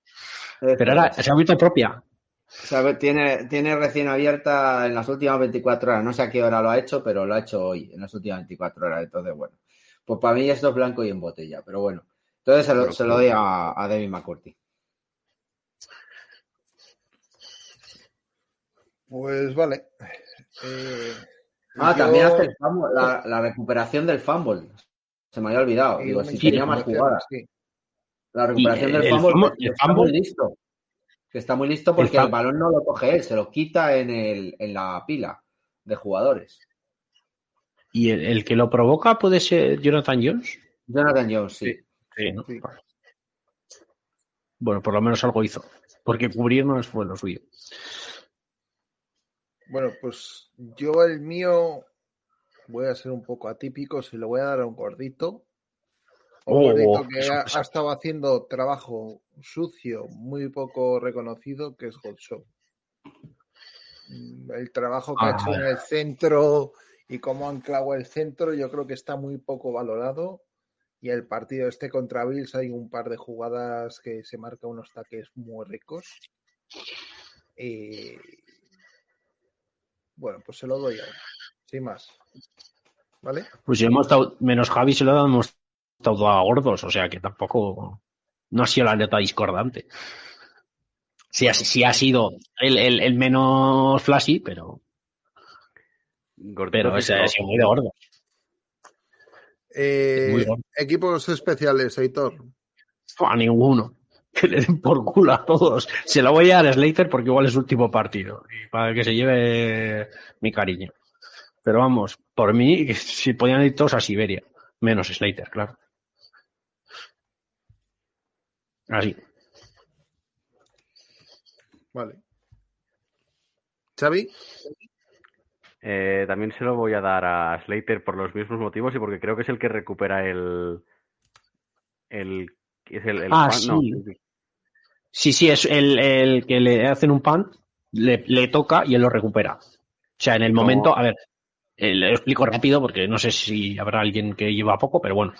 Pero ahora se ha vuelto propia. Sabe, tiene, tiene recién abierta en las últimas 24 horas. No sé a qué hora lo ha hecho, pero lo ha hecho hoy, en las últimas 24 horas. Entonces, bueno. Pues para mí esto es blanco y en botella, pero bueno. Entonces se lo, se lo doy a, a Devin McCourty. Pues vale. Eh, Ah, yo- también hace el fumble, la, la recuperación del fumble. Se me había olvidado. y Digo, si tenía más jugadas. sí. La recuperación del el fumble, fumble- que el está fumble- muy listo. Que está muy listo porque El balón no lo coge él, se lo quita en, el, en la pila de jugadores. ¿Y el, el que lo provoca puede ser Jonathan Jones? Jonathan Jones, sí. Sí, ¿no? Sí. Bueno, por lo menos algo hizo. Porque cubrirnos fue lo suyo. Bueno, pues yo el mío voy a ser un poco atípico, se lo voy a dar a un gordito. Un Oh, gordito que qué ha, estado haciendo trabajo sucio, muy poco reconocido, que es Godshow. Mm, El trabajo que ha Ah, hecho en el centro y cómo ha anclado el centro, yo creo que está muy poco valorado. Y el partido este contra Bills hay un par de jugadas que se marca unos taques muy ricos. Y, Bueno, pues se lo doy ahora. Sin más. ¿Vale? Pues si hemos estado, menos Javi se lo hemos estado a gordos, o sea que tampoco no ha sido la neta discordante. Sí, ha, sí ha sido el, el, el menos flashy, pero, Gordito pero ese ha sido muy de gordo. Eh, Muy equipos especiales, Heitor. A ninguno. Que le den por culo a todos. Se lo voy a dar a Slater porque igual es su último partido. Y para que se lleve mi cariño. Pero vamos, por mí, si podían ir todos a Siberia. Menos Slater, claro. Así. Vale. Xavi, Eh, también se lo voy a dar a Slater por los mismos motivos y porque creo que es el que recupera el. el es el, el Ah, sí. no, Sí, sí, es el, el que le hacen un pan, le, le toca y él lo recupera. O sea, en el ¿Cómo? momento, a ver, eh, le explico rápido porque no sé si habrá alguien que lleva poco, pero bueno,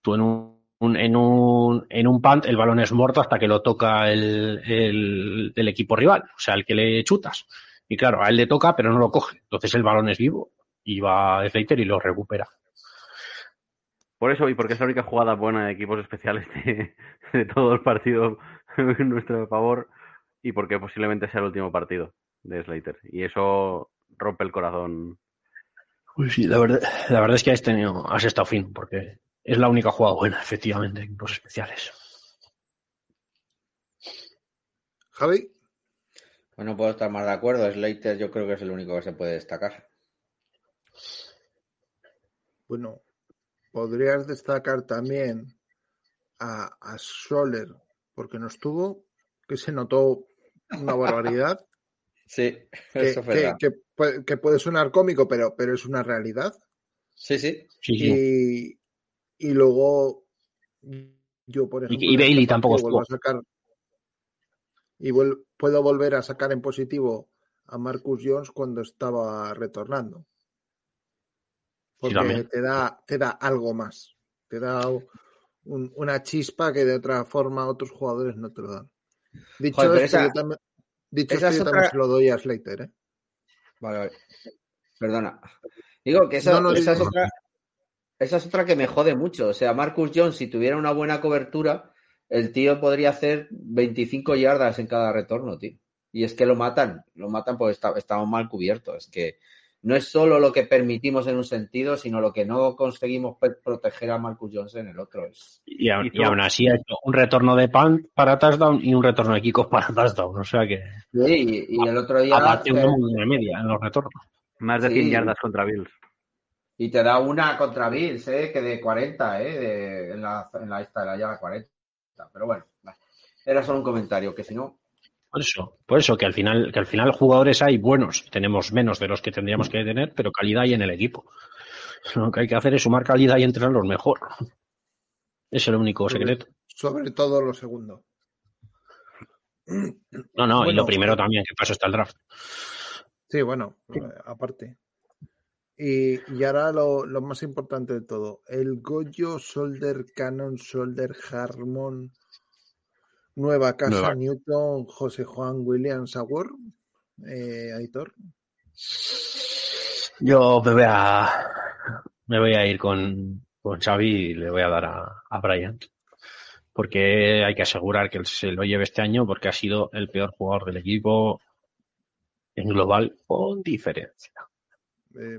tú en un, un- en un, en un punt el balón es muerto hasta que lo toca el, el, el equipo rival, o sea, el que le chutas. Y claro, a él le toca, pero no lo coge. Entonces el balón es vivo y va Slater y lo recupera. Por eso y porque es la única jugada buena de equipos especiales de, de todo el partido en nuestro favor y porque posiblemente sea el último partido de Slater. Y eso rompe el corazón. Pues sí, la verdad, la verdad es que has, tenido, has estado fin, porque es la única jugada buena, efectivamente, en equipos especiales. Javi. Bueno, puedo estar más de acuerdo. Slater yo creo que es el único que se puede destacar. Bueno, podrías destacar también a, a Scholler, porque no estuvo, que se notó una barbaridad, Sí, que, eso es que- que puede, que puede sonar cómico, pero, pero es una realidad. Sí, sí. Sí, sí. Y, y luego yo, por ejemplo, y Bailey tampoco vuelvo a estuvo. sacar y vuel- puedo volver a sacar en positivo a Marcus Jones cuando estaba retornando. Porque te da, te da algo más. Te da un- una chispa que de otra forma otros jugadores no te lo dan. Dicho Joder, esto, esa- yo también, dicho esa esto, es yo también otra- se lo doy a Slater, ¿eh? Vale, vale. Perdona. Digo que esa, No, no, esa es otra, esa es otra que me jode mucho. O sea, Marcus Jones, si tuviera una buena cobertura, el tío podría hacer 25 yardas en cada retorno, tío. Y es que lo matan, lo matan porque está- estamos mal cubiertos. Es que no es solo lo que permitimos en un sentido, sino lo que no conseguimos proteger a Marcus Jones en el otro. Es... Y, a- Y y tú- aún así ha hecho un retorno de punt para touchdown y un retorno de kickoff para touchdown. O sea que, Sí, y, y el otro día aparte, eh, una media en los retornos. Más de Sí. 100 yardas contra Bills. Y te da una contra Bills, ¿eh? que de 40, ¿eh? de- en, la, en la esta de la yarda 40. Pero bueno, vale. era solo un comentario, que si no, Por eso, por eso que al final, que al final jugadores hay buenos, tenemos menos de los que tendríamos que tener, pero calidad hay en el equipo. Lo que hay que hacer es sumar calidad y entrenarlos mejor. Es el único secreto. Sobre todo lo segundo. No, no, y lo primero también, que paso está el draft. Sí, bueno, eh, aparte. Y, y ahora lo, lo más importante de todo, el Goyo Solder Canon Solder Harmon Nueva Casa Nueva. Newton José Juan Williams Award eh, Aitor. Yo me voy a, me voy a ir con, con Xavi y le voy a dar a, a Bryant. Porque hay que asegurar que se lo lleve este año porque ha sido el peor jugador del equipo en global con diferencia. Eh,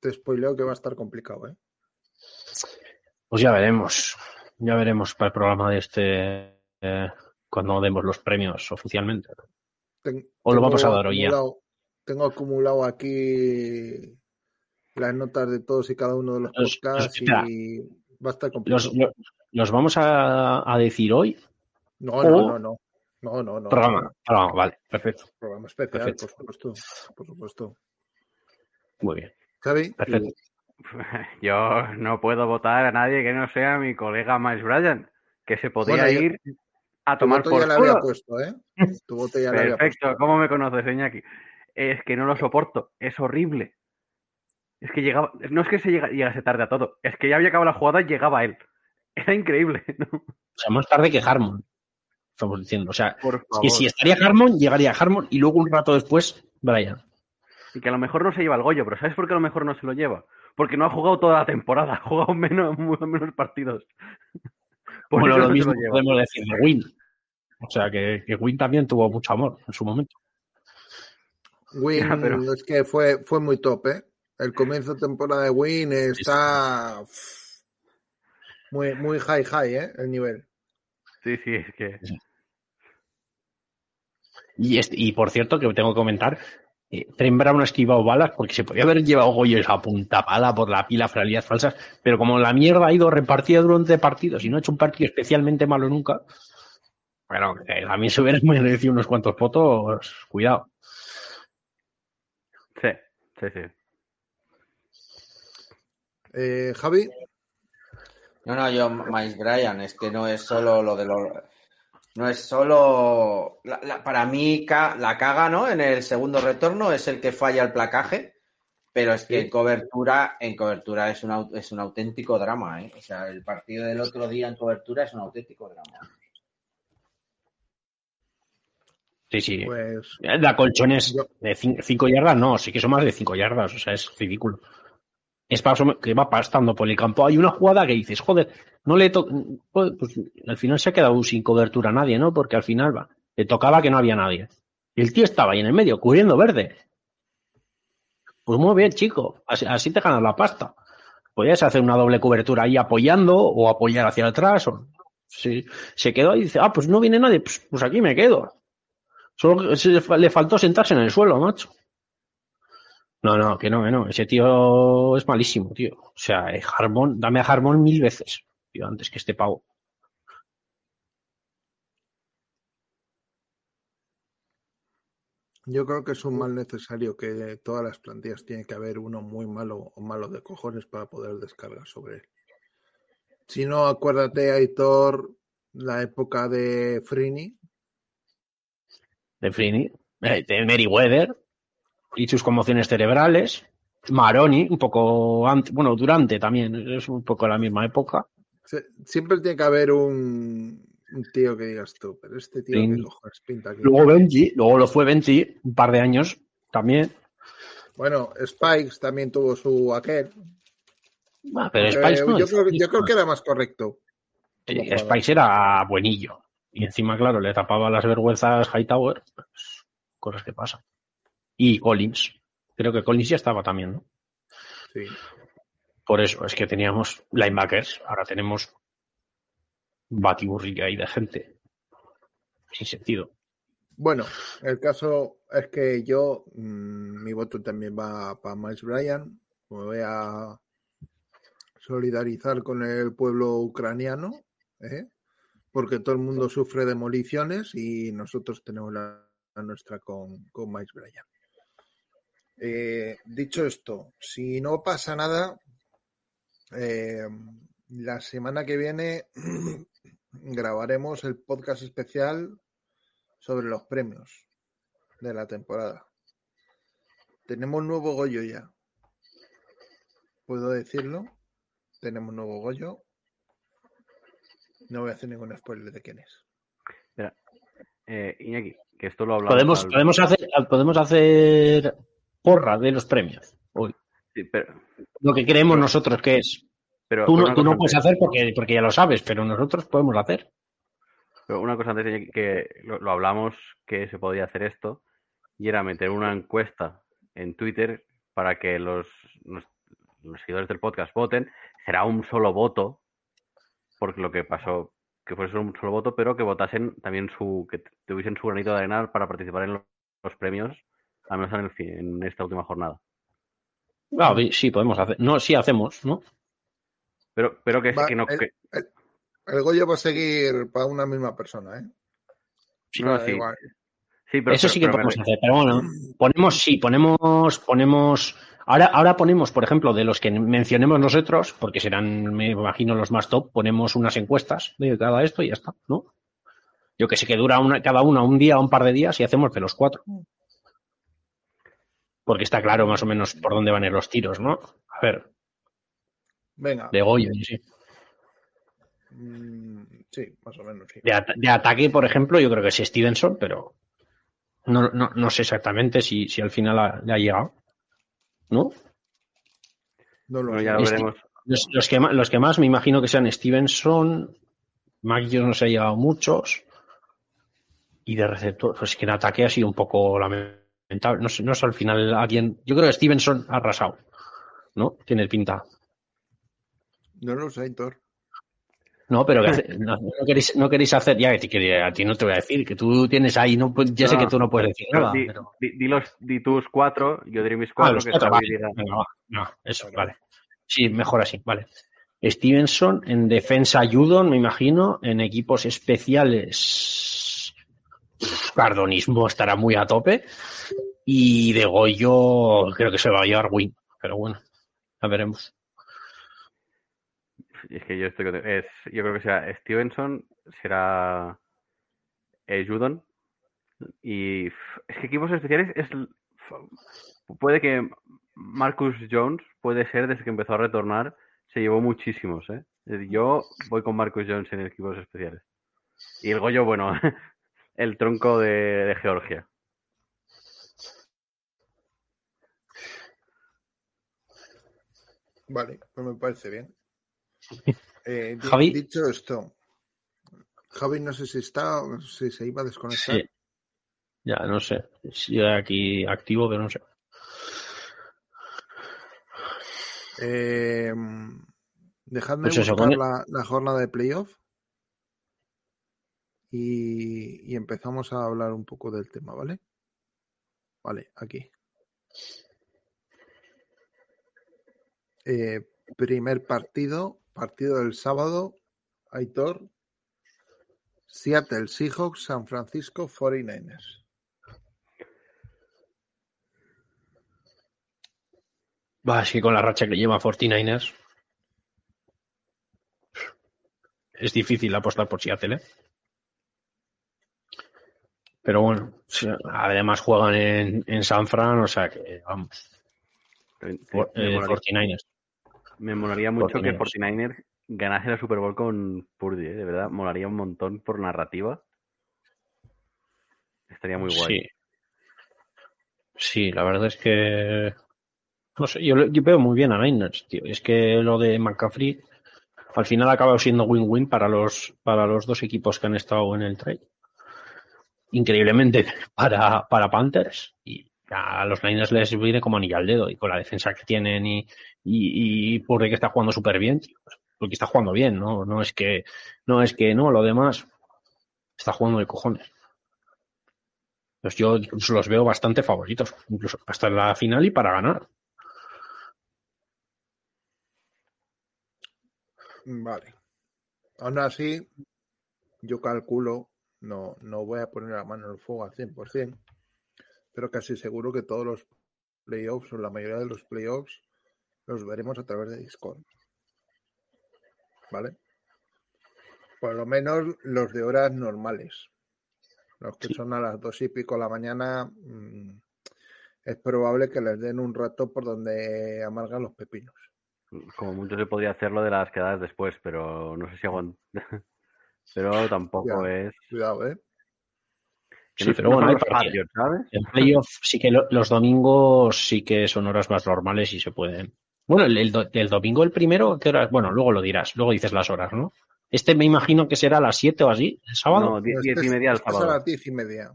te spoileo que va a estar complicado, ¿eh? Pues ya veremos. Ya veremos para el programa de este eh, cuando demos los premios oficialmente. Ten- O lo vamos a dar hoy ya. Tengo acumulado aquí las notas de todos y cada uno de los Los- podcasts espera. y va a estar complicado. Los, los- los vamos a, a decir hoy. No, no, o- no, no. No, no, no. Programa, programa, vale, perfecto. Programa especial, Perfecto. por supuesto. Por supuesto. Muy bien, Xavi, perfecto. Yo no puedo votar a nadie que no sea mi colega Miles Bryan, que se podía Bueno, yo- a tu tomar voto por ya le había culo. puesto, ¿eh? Tu voto ya le había puesto. Perfecto, ¿cómo me conoces, Iñaki? Es que no lo soporto, es horrible. Es que llegaba, no es que se llega- llegase tarde a todo, es que ya había acabado la jugada y llegaba él. Era increíble, ¿no? O sea, más tarde que Harmon. Estamos diciendo. O sea, que si estaría Harmon, llegaría Harmon y luego un rato después, Brian. y que a lo mejor no se lleva el Goyo, pero ¿sabes por qué a lo mejor no se lo lleva? Porque no ha jugado toda la temporada, ha jugado menos, menos partidos. Por Bueno, lo mismo lleva. podemos decir de Win. O sea, que, que Win también tuvo mucho amor en su momento. Win Ya, pero- es que fue, fue muy top, ¿eh? El comienzo de temporada de Win está muy, muy high, high, ¿eh? El nivel. Sí, sí, es que. Y, este- y por cierto, que tengo que comentar, eh, Trent Brown ha esquivado balas porque se podía haber llevado Goyos a punta pala por la pila, fralidad falsas, pero como la mierda ha ido repartida durante partidos y no ha hecho un partido especialmente malo nunca, bueno, que a mí se hubieran merecido unos cuantos fotos, cuidado. Sí, sí, sí. Eh, Javi, No, no, yo, Miles Bryan, es que no es solo lo de los. No es solo. la- la- para mí, ca- la caga, ¿no? En el segundo retorno es el que falla el placaje, pero es que en cobertura, en cobertura es un, au- es un auténtico drama, ¿eh? O sea, el partido del otro día en cobertura es un auténtico drama. Sí, sí. pues La colchones Yo- de 5 yardas, no, sí que son más de 5 yardas, o sea, es ridículo. Es que va pastando por el campo. Hay una jugada que dices, joder, no le to pues al final se ha quedado sin cobertura a nadie, ¿no? Porque al final va, le tocaba que no había nadie. Y el tío estaba ahí en el medio, cubriendo verde. Pues muy bien, chico, así, te ganas la pasta. Podías hacer una doble cobertura ahí apoyando o apoyar hacia atrás. O... Sí, se quedó y dice, ah, pues no viene nadie, pues, pues aquí me quedo. Solo se le faltó sentarse en el suelo, macho. No, no, que no, que no. Ese tío es malísimo, tío. O sea, eh, Harmon, dame a Harmon mil veces, tío, antes que este pavo. yo creo que es un mal necesario que todas las plantillas tiene que haber uno muy malo o malo de cojones para poder descargar sobre él. Si no, acuérdate, Aitor, la época de Frini, De Frini, eh, de Meriwether y sus conmociones cerebrales. Maroni, un poco antes, bueno, durante también, es un poco la misma época. Siempre tiene que haber un, un tío que digas tú, pero este tío Sí. que cojones pinta aquí. Luego Benji, luego lo fue Benji, un par de años también. Bueno, Spikes también tuvo su aquel. Ah, pero Eh, no, yo, creo, yo creo que era más correcto. Eh. Spice era buenillo. Y encima, claro, le tapaba las vergüenzas Hightower. Pues, cosas que pasan. Y Collins. Creo que Collins ya estaba también, ¿no? Sí. Por eso es que teníamos linebackers. Ahora tenemos batiburrillo ahí de gente. Sin sentido. Bueno, el caso es que yo, mm, mi voto también va para Miles Bryan. Me voy a solidarizar con el pueblo ucraniano, ¿eh? porque todo el mundo sufre demoliciones y nosotros tenemos la, la nuestra con, con Miles Bryan. Eh, dicho esto, si no pasa nada, eh, la semana que viene grabaremos el podcast especial sobre los premios de la temporada. Tenemos nuevo Goyo ya. ¿Puedo decirlo? Tenemos nuevo Goyo. No voy a hacer ningún spoiler de quién es. Eh, Iñaki, que esto lo hablamos. Podemos, al- podemos hacer, podemos hacer porra de los premios. Hoy. Sí, pero, Lo que creemos nosotros que es. pero Tú no, tú no puedes hacer porque, porque ya lo sabes, pero nosotros podemos hacer. Pero una cosa antes que lo, lo hablamos que se podía hacer esto y era meter una encuesta en Twitter para que los, los, los seguidores del podcast voten. Será un solo voto, porque lo que pasó, que fuese un solo voto, pero que votasen también su, que tuviesen su granito de arena para participar en los, los premios, al menos en, el, fin- en esta última jornada. Ah, sí, podemos hacer. No, sí hacemos, ¿no? Pero, pero que, Va, que no, el- que- El Goyo va a seguir para una misma persona, ¿eh? Sí, Da no, sí. igual. sí, pero, Eso pero- sí que podemos hacer, pero bueno, ponemos, sí, ponemos, ponemos, ahora, ahora ponemos, por ejemplo, de los que mencionemos nosotros, porque serán, me imagino, los más top, ponemos unas encuestas de cada esto y ya está, ¿no? Yo que sé que dura una, cada una un día o un par de días y hacemos de los cuatro. Porque está claro más o menos por dónde van a ir los tiros, ¿no? A ver, Venga. de Goyo, sí. Mm, sí, más o menos, sí. De, at- de ataque, por ejemplo, yo creo que es Stevenson, pero no, no, no sé exactamente si, si al final ha- le ha llegado. ¿no? No lo ya lo Este- veremos. Los, los que, los que más me imagino que sean Stevenson, Mac Jones no se ha llevado muchos. Y de receptor, pues que en ataque ha sido un poco lamentable. No sé, no sé al final alguien. Yo creo que Stevenson ha arrasado. ¿No? Tiene pinta. No lo sé, Hitor. No, pero que no, no queréis, no queréis hacer. Ya, que, a ti no te voy a decir, que tú tienes ahí. No, pues, ya sé que tú no puedes decir nada. di, pero- di- di los, di tus cuatro, yo diré mis Ah, cuatro, los que cuatro, vale. No, eso, vale. Sí, mejor así, vale. Stevenson en defensa Judon, me imagino, en equipos especiales. Cardonismo estará muy a tope. Y de Goyo creo que se va a llevar Win. Pero bueno, ya veremos. Es que yo estoy es, yo creo que será Stevenson, será eh, Judon. Y es que equipos especiales es puede que Marcus Jones puede ser desde que empezó a retornar se llevó muchísimos, ¿eh? Yo voy con Marcus Jones en equipos especiales. Y el Goyo, bueno, el tronco de, de Georgia. Vale, pues me parece bien. Eh, Javi. Dicho esto, Javi no sé si está, si se iba a desconectar. Sí. Ya, no sé. Si aquí activo, pero no sé. Eh, dejadme Pues eso, buscar la, la jornada de playoff y, empezamos a hablar un poco del tema, ¿vale? Vale, aquí. Eh, primer partido, partido del sábado, Aitor, Seattle Seahawks, San Francisco 49ers. Va, es que con la racha que lleva 49ers es difícil apostar por Seattle, ¿eh? Pero bueno, además juegan en, en San Fran, o sea que vamos, Me, for- me eh, molaría, 49ers. me molaría mucho que 49ers. 49ers ganase la Super Bowl con Purdy, ¿eh? de verdad, molaría un montón por narrativa. Estaría muy guay. Sí. Sí, la verdad es que no sé, yo, yo veo muy bien a Niners, tío. Es que lo de McCaffrey al final ha acabado siendo win-win para los, para los dos equipos que han estado en el trade. Increíblemente para, para Panthers y a los Niners les viene como anillo al dedo y con la defensa que tienen y, y, por que está jugando súper bien, tío. Porque está jugando bien, ¿no? No es que, no es que no, lo demás está jugando de cojones. Pues yo los veo bastante favoritos, incluso hasta la final y para ganar. Vale. Aún así, yo calculo, no, no voy a poner la mano en el fuego al 100%, pero casi seguro que todos los playoffs o la mayoría de los playoffs los veremos a través de Discord. ¿Vale? Por lo menos los de horas normales. Los que Sí. son a las dos y pico de la mañana, mm, es probable que les den un rato por donde amargan los pepinos. Como mucho se podría hacer lo de las quedadas después, pero no sé si aguanta. pero tampoco Ya. es. Cuidado, ¿eh? que Sí, no- pero no bueno, son hay. Patriots, ¿sabes? El playoff sí que lo- los domingos sí que son horas más normales y se pueden. Bueno, el, el do- el domingo el primero, ¿qué horas? Bueno, luego lo dirás, luego dices las horas, ¿no? Este me imagino que será a las 7 o así, el sábado. No, die- Este diez y media el este es a sábado. las diez y media.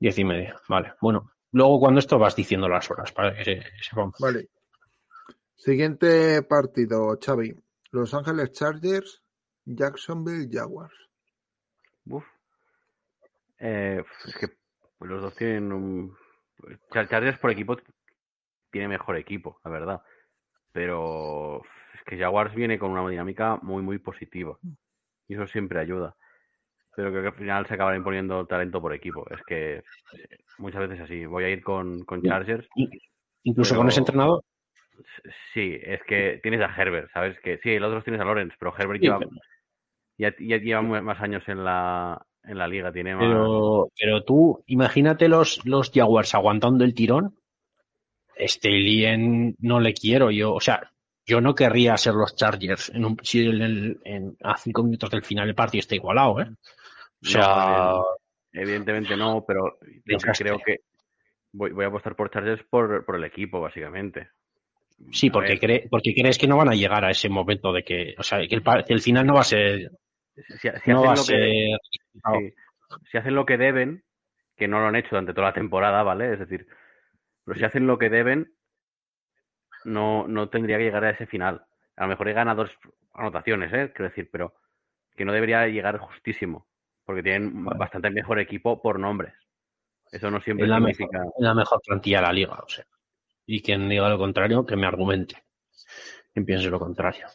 Diez y media, vale. Bueno, luego cuando esto vas diciendo las horas para que se, sepamos. Vale. Siguiente partido, Xavi. Los Ángeles Chargers, Jacksonville Jaguars. Uf. Eh, es que pues, los dos tienen un. Char- Chargers por equipo tiene mejor equipo, la verdad. Pero es que Jaguars viene con una dinámica muy, muy positiva. Y eso siempre ayuda. Pero creo que al final se acabará imponiendo talento por equipo. Es que muchas veces así. Voy a ir con, con. Chargers. Incluso Pero- con ese entrenador. Sí, es que tienes a Herbert, ¿sabes? Que sí, el otro tienes a Lawrence, pero Herbert Sí, lleva, pero- ya, ya lleva más años en la, en la liga. Tiene más. Pero, pero tú, imagínate los, los Jaguars aguantando el tirón. Staley en, no le quiero yo. O sea, yo no querría ser los Chargers en un, si en el- en- a cinco minutos del final el partido está igualado, ¿eh? O sea, No, Evidentemente no, pero creo que Voy, voy a apostar por Chargers por, por el equipo, básicamente. Sí, porque, cree, porque crees que no van a llegar a ese momento de que, o sea, que el, el final no va a ser, si, si no va a hacen lo que, ser sí, si hacen lo que deben, que no lo han hecho durante toda la temporada, ¿vale? Es decir, pero si hacen lo que deben, no, no tendría que llegar a ese final. A lo mejor llegan a dos anotaciones, ¿eh? Quiero decir, pero que no debería llegar justísimo, porque tienen bastante mejor equipo por nombres. Eso no siempre es la, significa. es la mejor plantilla de la liga, o sea. Y quien diga lo contrario, que me argumente. Quien piense lo contrario.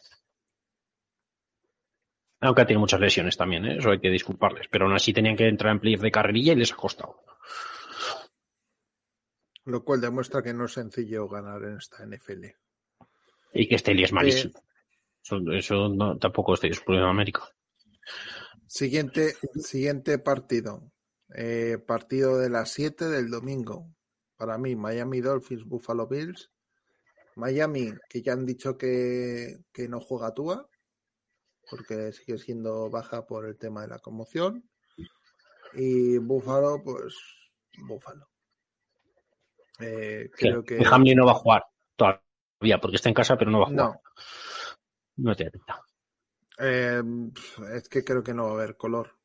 Aunque tiene muchas lesiones también, ¿eh? eso hay que disculparles. Pero aún así tenían que entrar en playoff de carrerilla y les ha costado. Lo cual demuestra que no es sencillo ganar en esta NFL. Y que Staley es Eh, malísimo. Eso, eso no, tampoco estoy excluido en América. Siguiente, siguiente partido. Eh, partido de las 7 del domingo. Para mí, Miami Dolphins, Buffalo Bills. Miami, que ya han dicho que, que no juega Tua, porque sigue siendo baja por el tema de la conmoción. Y Buffalo, pues, Buffalo. Eh, creo que. que Hamlin no va a jugar todavía, porque está en casa, pero no va a jugar. No, No tiene pinta. Eh, es que creo que no va a haber color.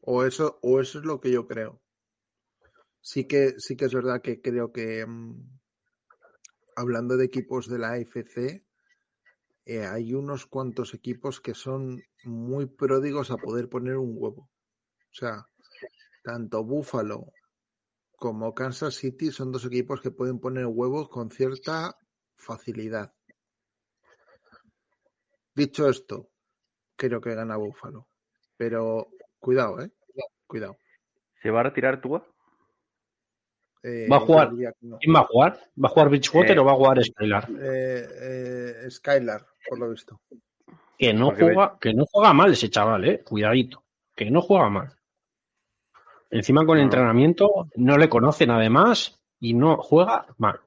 O eso, o eso es lo que yo creo. Sí que, sí que es verdad que creo que mm, hablando de equipos de la AFC, eh, hay unos cuantos equipos que son muy pródigos a poder poner un huevo. O sea, tanto Buffalo como Kansas City son dos equipos que pueden poner huevos con cierta facilidad. Dicho esto, creo que gana Buffalo. Pero cuidado, ¿eh? Cuidado. ¿Se va a retirar Tua? Eh, ¿Va a jugar? no. ¿Quién va a jugar? ¿Va a jugar Bridgewater Eh, o va a jugar Skylar? Eh, eh, Skylar, por lo visto. Que no Porque juega, que no juega mal ese chaval, eh. Cuidadito. Que no juega mal. Encima con el No. entrenamiento no le conocen además y no juega mal.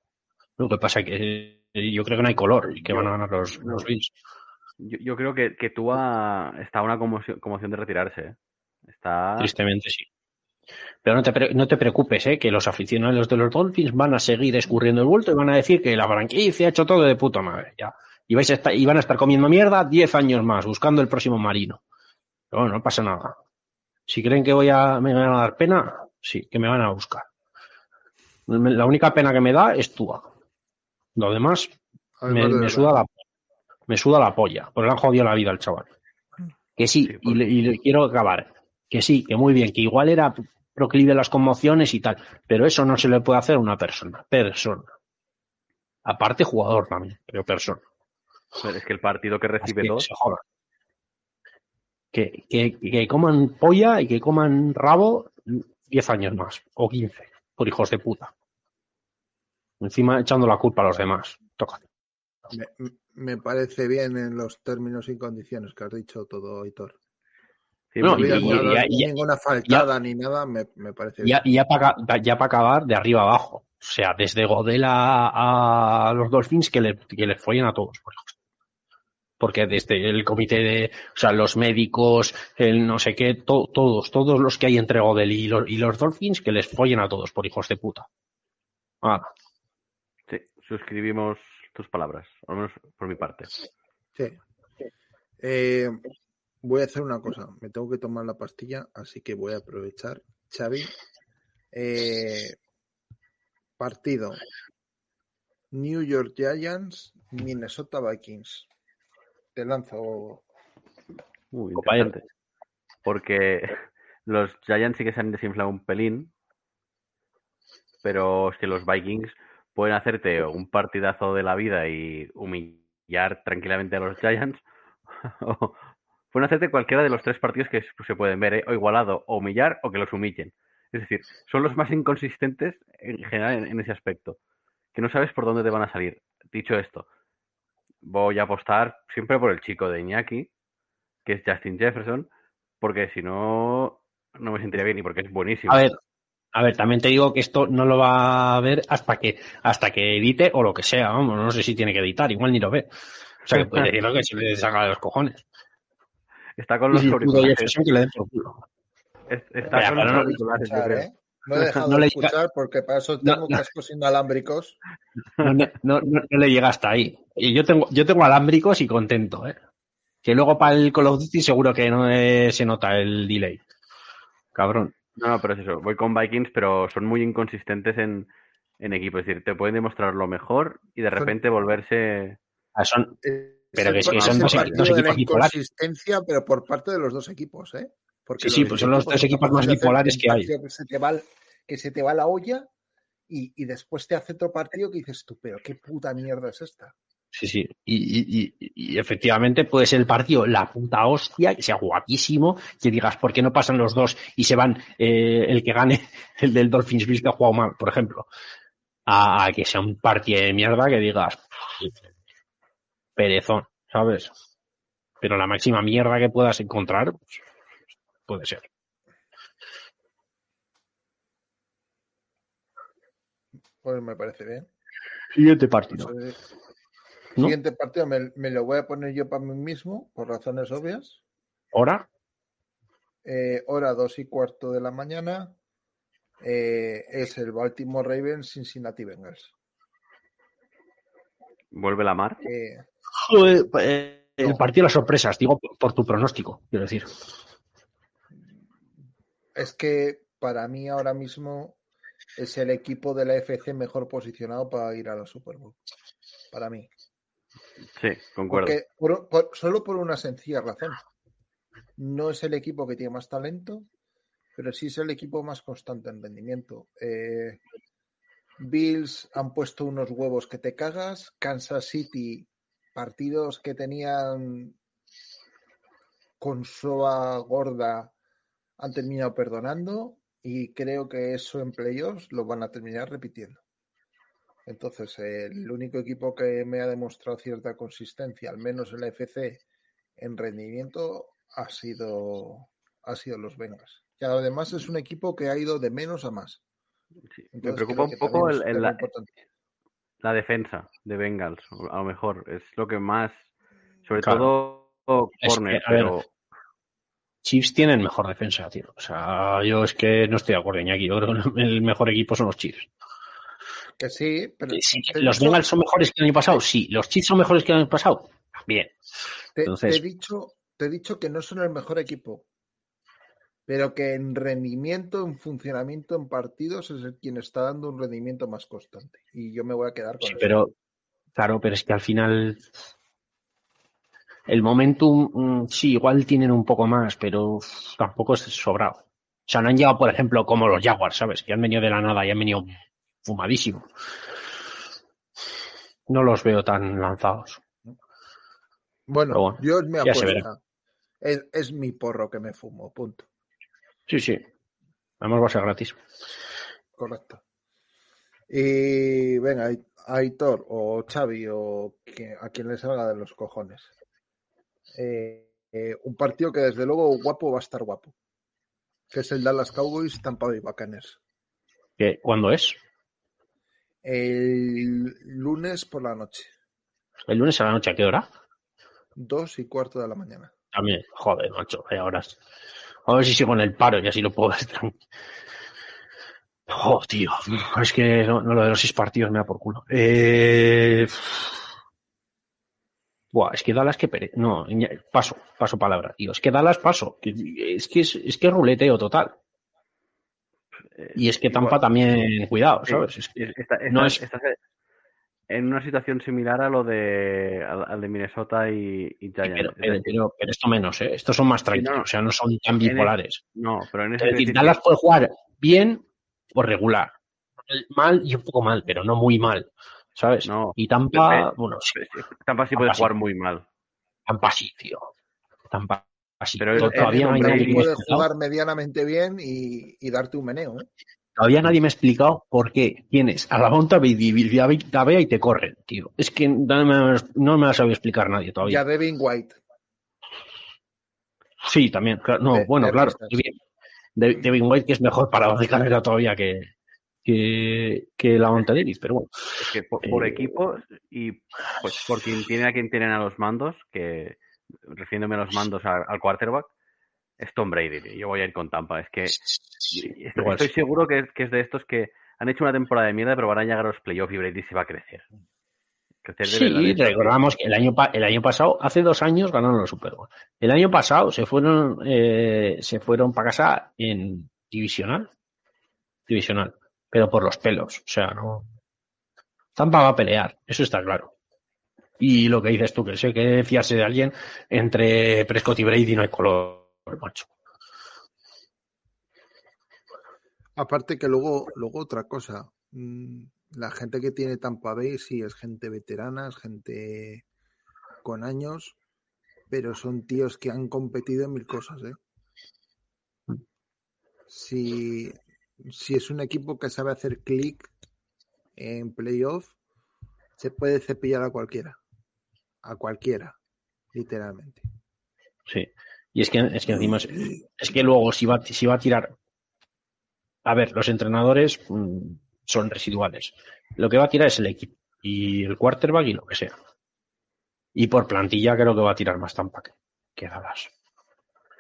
Lo que pasa es que yo creo que no hay color y que Yo- van a ganar los, los Bills. Yo, yo creo que, que Tua está una conmoción, conmoción de retirarse. ¿eh? Está. Tristemente sí. Pero no te, no te preocupes, ¿eh? que los aficionados de los Dolphins van a seguir escurriendo el vuelto y van a decir que la franquicia ha hecho todo de puta madre. Ya. Y, vais a estar, y van a estar comiendo mierda 10 años más, buscando el próximo marino. Pero bueno, no pasa nada. Si creen que voy a, me van a dar pena, sí, que me van a buscar. La única pena que me da es Tua. Lo demás me, suda la, me suda la polla, porque le han jodido la vida al chaval. Que sí, Sí, y, porque- le, y le quiero acabar. Que sí, que muy bien, que igual era proclive a las conmociones y tal, pero eso no se le puede hacer a una persona. Persona. Aparte, jugador también, pero persona. Pero es que el partido que recibe que dos. se. Que, que, que coman polla y que coman rabo 10 años más, o 15, por hijos de puta. Encima echando la culpa a los demás. Toca. Me, me parece bien en los términos y condiciones que has dicho todo, Hitor. Sí, No, y- había y- nada- y- y- ninguna faltada ni nada, me, me parece Ya, ya para ya pa acabar de arriba abajo. O sea, desde Godela a, a los Dolphins que le, que le follen a todos. por ejemplo. Porque desde el comité de, o sea, los médicos, el no sé qué, to- todos, todos los que hay entre Godel y los, y los Dolphins que les follen a todos por hijos de puta. Ah, Sí, suscribimos tus palabras, al menos por mi parte. Sí. Eh, voy a hacer una cosa. Me tengo que tomar la pastilla, así que voy a aprovechar. Xavi. Eh, partido. New York Giants, Minnesota Vikings. Te lanzo. Interesante. Porque los Giants sí que se han desinflado un pelín, pero es que los Vikings pueden hacerte un partidazo de la vida y humillar tranquilamente a los Giants, o pueden hacerte cualquiera de los tres partidos que se pueden ver, ¿eh? o igualado, o humillar, o que los humillen. Es decir, son los más inconsistentes en general en, ese aspecto, que no sabes por dónde te van a salir. Dicho esto, voy a apostar siempre por el chico de Iñaki, que es Justin Jefferson, porque si no, no me sentiría bien y porque es buenísimo. a ver, a ver, también te digo que esto no lo va a ver hasta que, hasta que edite o lo que sea, vamos, no sé si tiene que editar, igual ni lo ve. O sea, que puede decir lo que se le saca de los cojones. Está con los si el puto auriculares. Jefferson que le den por culo. es- Está con los no- auriculares, yo Escuchar, creo. ¿eh? No he dejado No de le- escuchar porque para eso tengo no. cascos inalámbricos. No, no, no- no le llega hasta ahí. Y yo tengo, yo tengo alámbricos y contento, ¿eh? Que luego para el Call of Duty seguro que no eh, se nota el delay. Cabrón. No, no, pero es eso. Voy con Vikings, pero son muy inconsistentes en, en equipo. Es decir, te pueden demostrar lo mejor y de repente volverse. Ah, Son, Es Pero que es que pa- son dos dos equipos bipolares. pero por parte de los dos equipos, ¿eh? Porque Sí, sí, pues son los dos equipos más bipolares que hay. Que se te va, el- que se te va la olla y, y después te hace otro partido que dices tú, pero qué puta mierda es esta. sí, sí. Y, y- y- efectivamente puede ser el partido la puta hostia, que sea guapísimo, que digas, ¿por qué no pasan los dos y se van eh, el que gane, el del Dolphins Bills que ha jugado mal, por ejemplo? A, a que sea un partido de mierda que digas, perezón, ¿sabes? Pero la máxima mierda que puedas encontrar, pues, puede ser. Pues me parece bien. Siguiente partido. Entonces, ¿No? Siguiente partido me, me lo voy a poner yo para mí mismo, por razones obvias. ¿Hora? Eh, hora dos y cuarto de la mañana. eh, es el Baltimore Ravens Cincinnati Bengals. Vuelve la mar. Eh, Joder, eh, el partido de las sorpresas, digo por, tu pronóstico, quiero decir. es que para mí ahora mismo es el equipo de la FC mejor posicionado para ir a la Super Bowl. Para mí. Sí, concuerdo. Porque por- por- solo por una sencilla razón. No es el equipo que tiene más talento, pero sí es el equipo más constante en rendimiento. Eh, Bills han puesto unos huevos que te cagas. Kansas City, partidos que tenían con soa gorda, han terminado perdonando y creo que eso en playoffs lo van a terminar repitiendo. Entonces, el único equipo que me ha demostrado cierta consistencia, al menos en la FC, en rendimiento, ha sido, ha sido los Bengals. Y además es un equipo que ha ido de menos a más. Sí, Me preocupa un poco el- es el- la, defensa de Bengals. A lo mejor es lo que más. Sobre Claro. todo Es que, corner, ver, pero. Chiefs tienen mejor defensa, tío. O sea, yo es que no estoy de acuerdo, Iñaki. Yo creo que el mejor equipo son los Chiefs. Que sí, pero Sí, ¿Los dicho- Bengals son mejores que el año pasado? Sí. ¿Los Chiefs son mejores que el año pasado? Te, Entonces- te he dicho, te he dicho que no son el mejor equipo, pero que en rendimiento, en funcionamiento, en partidos, es el quien está dando un rendimiento más constante. Y yo me voy a quedar con Sí, eso. pero, claro, pero es que al final el momentum, mm, sí, igual tienen un poco más, pero tampoco es sobrado. O sea, no han llegado, por ejemplo, como los Jaguars, ¿sabes? Que han venido de la nada y han venido fumadísimo. No los veo tan lanzados. Bueno, bueno, yo se apuesta. Es, es mi porro que me fumo, punto. Sí, sí. Además va a ser gratis. Correcto. Y venga, Ai- Aitor o Xavi o que- a quien le salga de los cojones. Eh, eh, un partido que desde luego guapo va a estar guapo. Que es el Dallas Cowboys Tampa Bay Buccaneers. ¿Qué- ¿Cuándo es? El lunes por la noche, ¿El lunes a la noche? ¿A qué hora? dos y cuarto de la mañana. También, joder, macho, vaya horas. A ver si sigo en el paro y así lo puedo ver. Oh, tío, es que no, no, lo de los seis partidos me da por culo. Eh... Buah, es que Dallas que pere... No, paso, paso palabra, tío. Es que Dallas paso. Es que es, es que ruleteo total. eh, Y es que igual- Tampa también, cuidado, ¿sabes? Es que- es- está- no es- en una situación similar a lo de al, al de Minnesota y, y Giants. pero, Es pero, decir, pero- pero esto menos, ¿eh? Estos son más tranquilos, no. o sea, no son tan el- bipolares. no, pero en ese Es decir, Dallas puede jugar bien o regular. Mal y un poco mal, pero no muy mal, ¿sabes? No, y Tampa, pero- bueno, sí, Tampa sí puede Tampa sí. jugar muy mal. Tampa sí, tío. Tampa sí. Pero es- todavía, es un nadie Brady me ha puede jugar medianamente bien y, y darte un meneo. ¿eh? Todavía nadie me ha explicado por qué tienes a la monta Davea y te corren, tío. Es que no me, no me lo ha sabido explicar nadie Y todavía. a Devin White. Sí, también. claro. No, De- bueno, de claro. Devin- De- Devin White, que es mejor para de carrera todavía que, que, que la monta Davis, pero bueno. Es que por, por Eh, equipos y pues por quien tiene a quien tienen a los mandos, que refiriéndome a los mandos al quarterback, es Tom Brady. Yo voy a ir con Tampa. Es que Sí, estoy, seguro que, que es de estos que han hecho una temporada de mierda, pero van a llegar a los playoffs y Brady se va a crecer. Crecer de Sí, recordamos que el año, el año pasado, hace dos años ganaron los Super Bowl. El año pasado se fueron, eh, se fueron para casa en divisional. Divisional. Pero por los pelos. O sea, no. Tampa va a pelear. Eso está claro. Y lo que dices tú, que sé que fiarse de alguien entre Prescott y Brady no hay color, macho. Aparte que luego, luego otra cosa. mm, La gente que tiene Tampa Bay sí es gente veterana, es gente con años, pero son tíos que han competido en mil cosas, ¿eh? Si, si es un equipo que sabe hacer clic en playoff, se puede cepillar a cualquiera. A cualquiera, literalmente. Sí. Y es que, es que encima es, es que luego si va, si va a tirar. A ver, los entrenadores mm, son residuales. Lo que va a tirar es el equipo y el quarterback y lo que sea. Y por plantilla creo que va a tirar más Tampa que, que Dallas.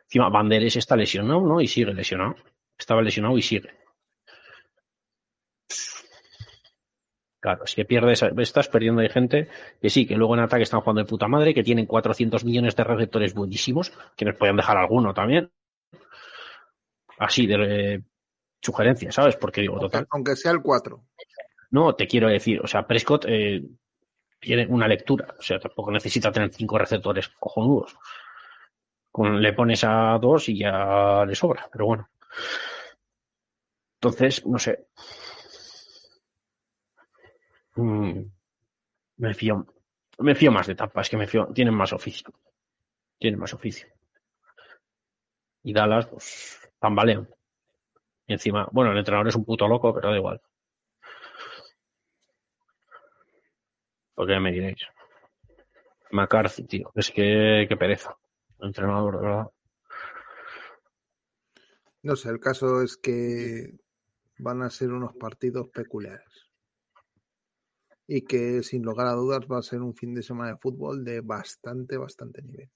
Encima, Banderes está lesionado, ¿no? Y sigue lesionado. Estaba lesionado y sigue. Claro, que pierdes, estás perdiendo de gente que sí, que luego en ataque están jugando de puta madre, que tienen 400 millones de receptores buenísimos, que nos pueden dejar alguno también. Así de eh, sugerencia, ¿sabes? Porque digo, total. aunque sea el 4. No, te quiero decir, o sea, Prescott eh, tiene una lectura, o sea, tampoco necesita tener cinco receptores cojonudos. Con, le pones a dos y ya le sobra, pero bueno. Entonces, no sé. Mm, me fío, me fío más de Tampa, es que me fío, tienen más oficio. Tienen más oficio. Y Dallas, pues, tambalean. Y encima, bueno, el entrenador es un puto loco, pero da igual. ¿Por qué me diréis? McCarthy, tío. Es que, qué pereza. Entrenador, de verdad. No sé, el caso es que van a ser unos partidos peculiares. Y que sin lugar a dudas va a ser un fin de semana de fútbol de bastante, bastante nivel.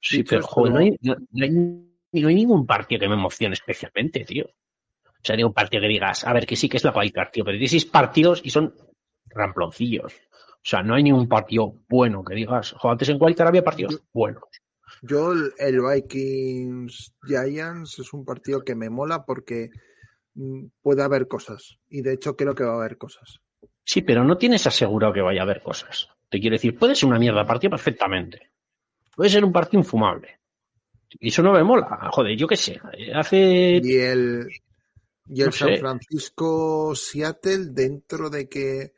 Sí, Dicho pero esto, joder, no hay, no, hay, no hay ningún partido que me emocione especialmente, tío. O sea, ningún partido que digas, a ver, que sí que es la wildcard, tío, pero hay seis partidos y son ramploncillos. O sea, no hay ningún partido bueno que digas. Joder, antes en wildcard había partidos buenos. Yo, el, el Vikings Giants es un partido que me mola porque mm, puede haber cosas. Y de hecho creo que va a haber cosas. Sí, pero no tienes asegurado que vaya a haber cosas. Te quiero decir, puede ser una mierda partido perfectamente. Puede ser un partido infumable. Y eso no me mola. Joder, yo qué sé. Hace. Y el, y el No San sé. Francisco Seattle, dentro de que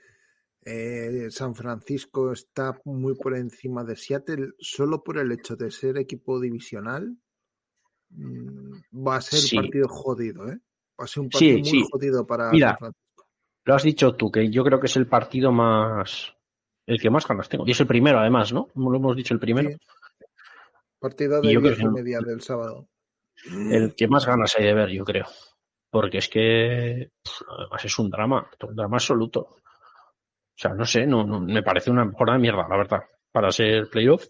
eh, San Francisco está muy por encima de Seattle, solo por el hecho de ser equipo divisional, mm, va a ser Sí. partido jodido, ¿eh? Va a ser un Sí, partido muy sí. jodido para Mira. San Francisco. Lo has dicho tú, que yo creo que es el partido más. El que más ganas tengo. Y es el primero, además, ¿no? Como lo hemos dicho, el primero. Sí. Partido de yo creo diez y que- media del sábado. El que más ganas hay de ver, yo creo. Porque es que. además es un drama. Un drama absoluto. O sea, no sé, no, no- me parece una jornada de mierda, la verdad. Para ser playoff.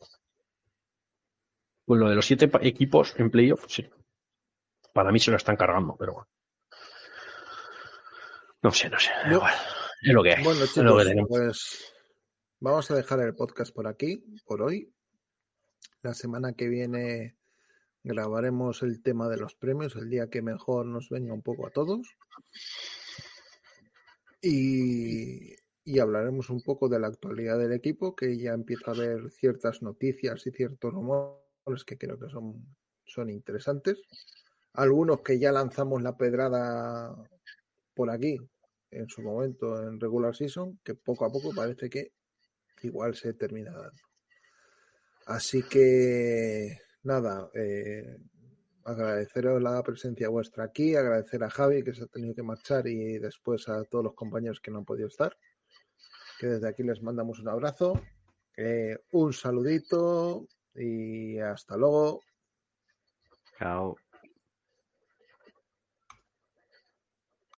Pues lo de los siete equipos en playoff, sí. Para mí se lo están cargando, pero bueno. No sé, no sé. Yo- igual. Es lo que hay. Bueno, es lo que tenemos. pues vamos a dejar el podcast por aquí, por hoy. La semana que viene grabaremos el tema de los premios, el día que mejor nos venga un poco a todos. Y, y hablaremos un poco de la actualidad del equipo, que ya empieza a haber ciertas noticias y ciertos rumores que creo que son, son interesantes. Algunos que ya lanzamos la pedrada por aquí en su momento en regular season, que poco a poco parece que igual se termina dando. Así que nada, eh, agradeceros la presencia vuestra aquí, agradecer a Javi que se ha tenido que marchar y después a todos los compañeros que no han podido estar, que desde aquí les mandamos un abrazo, eh, un saludito y hasta luego. Chao.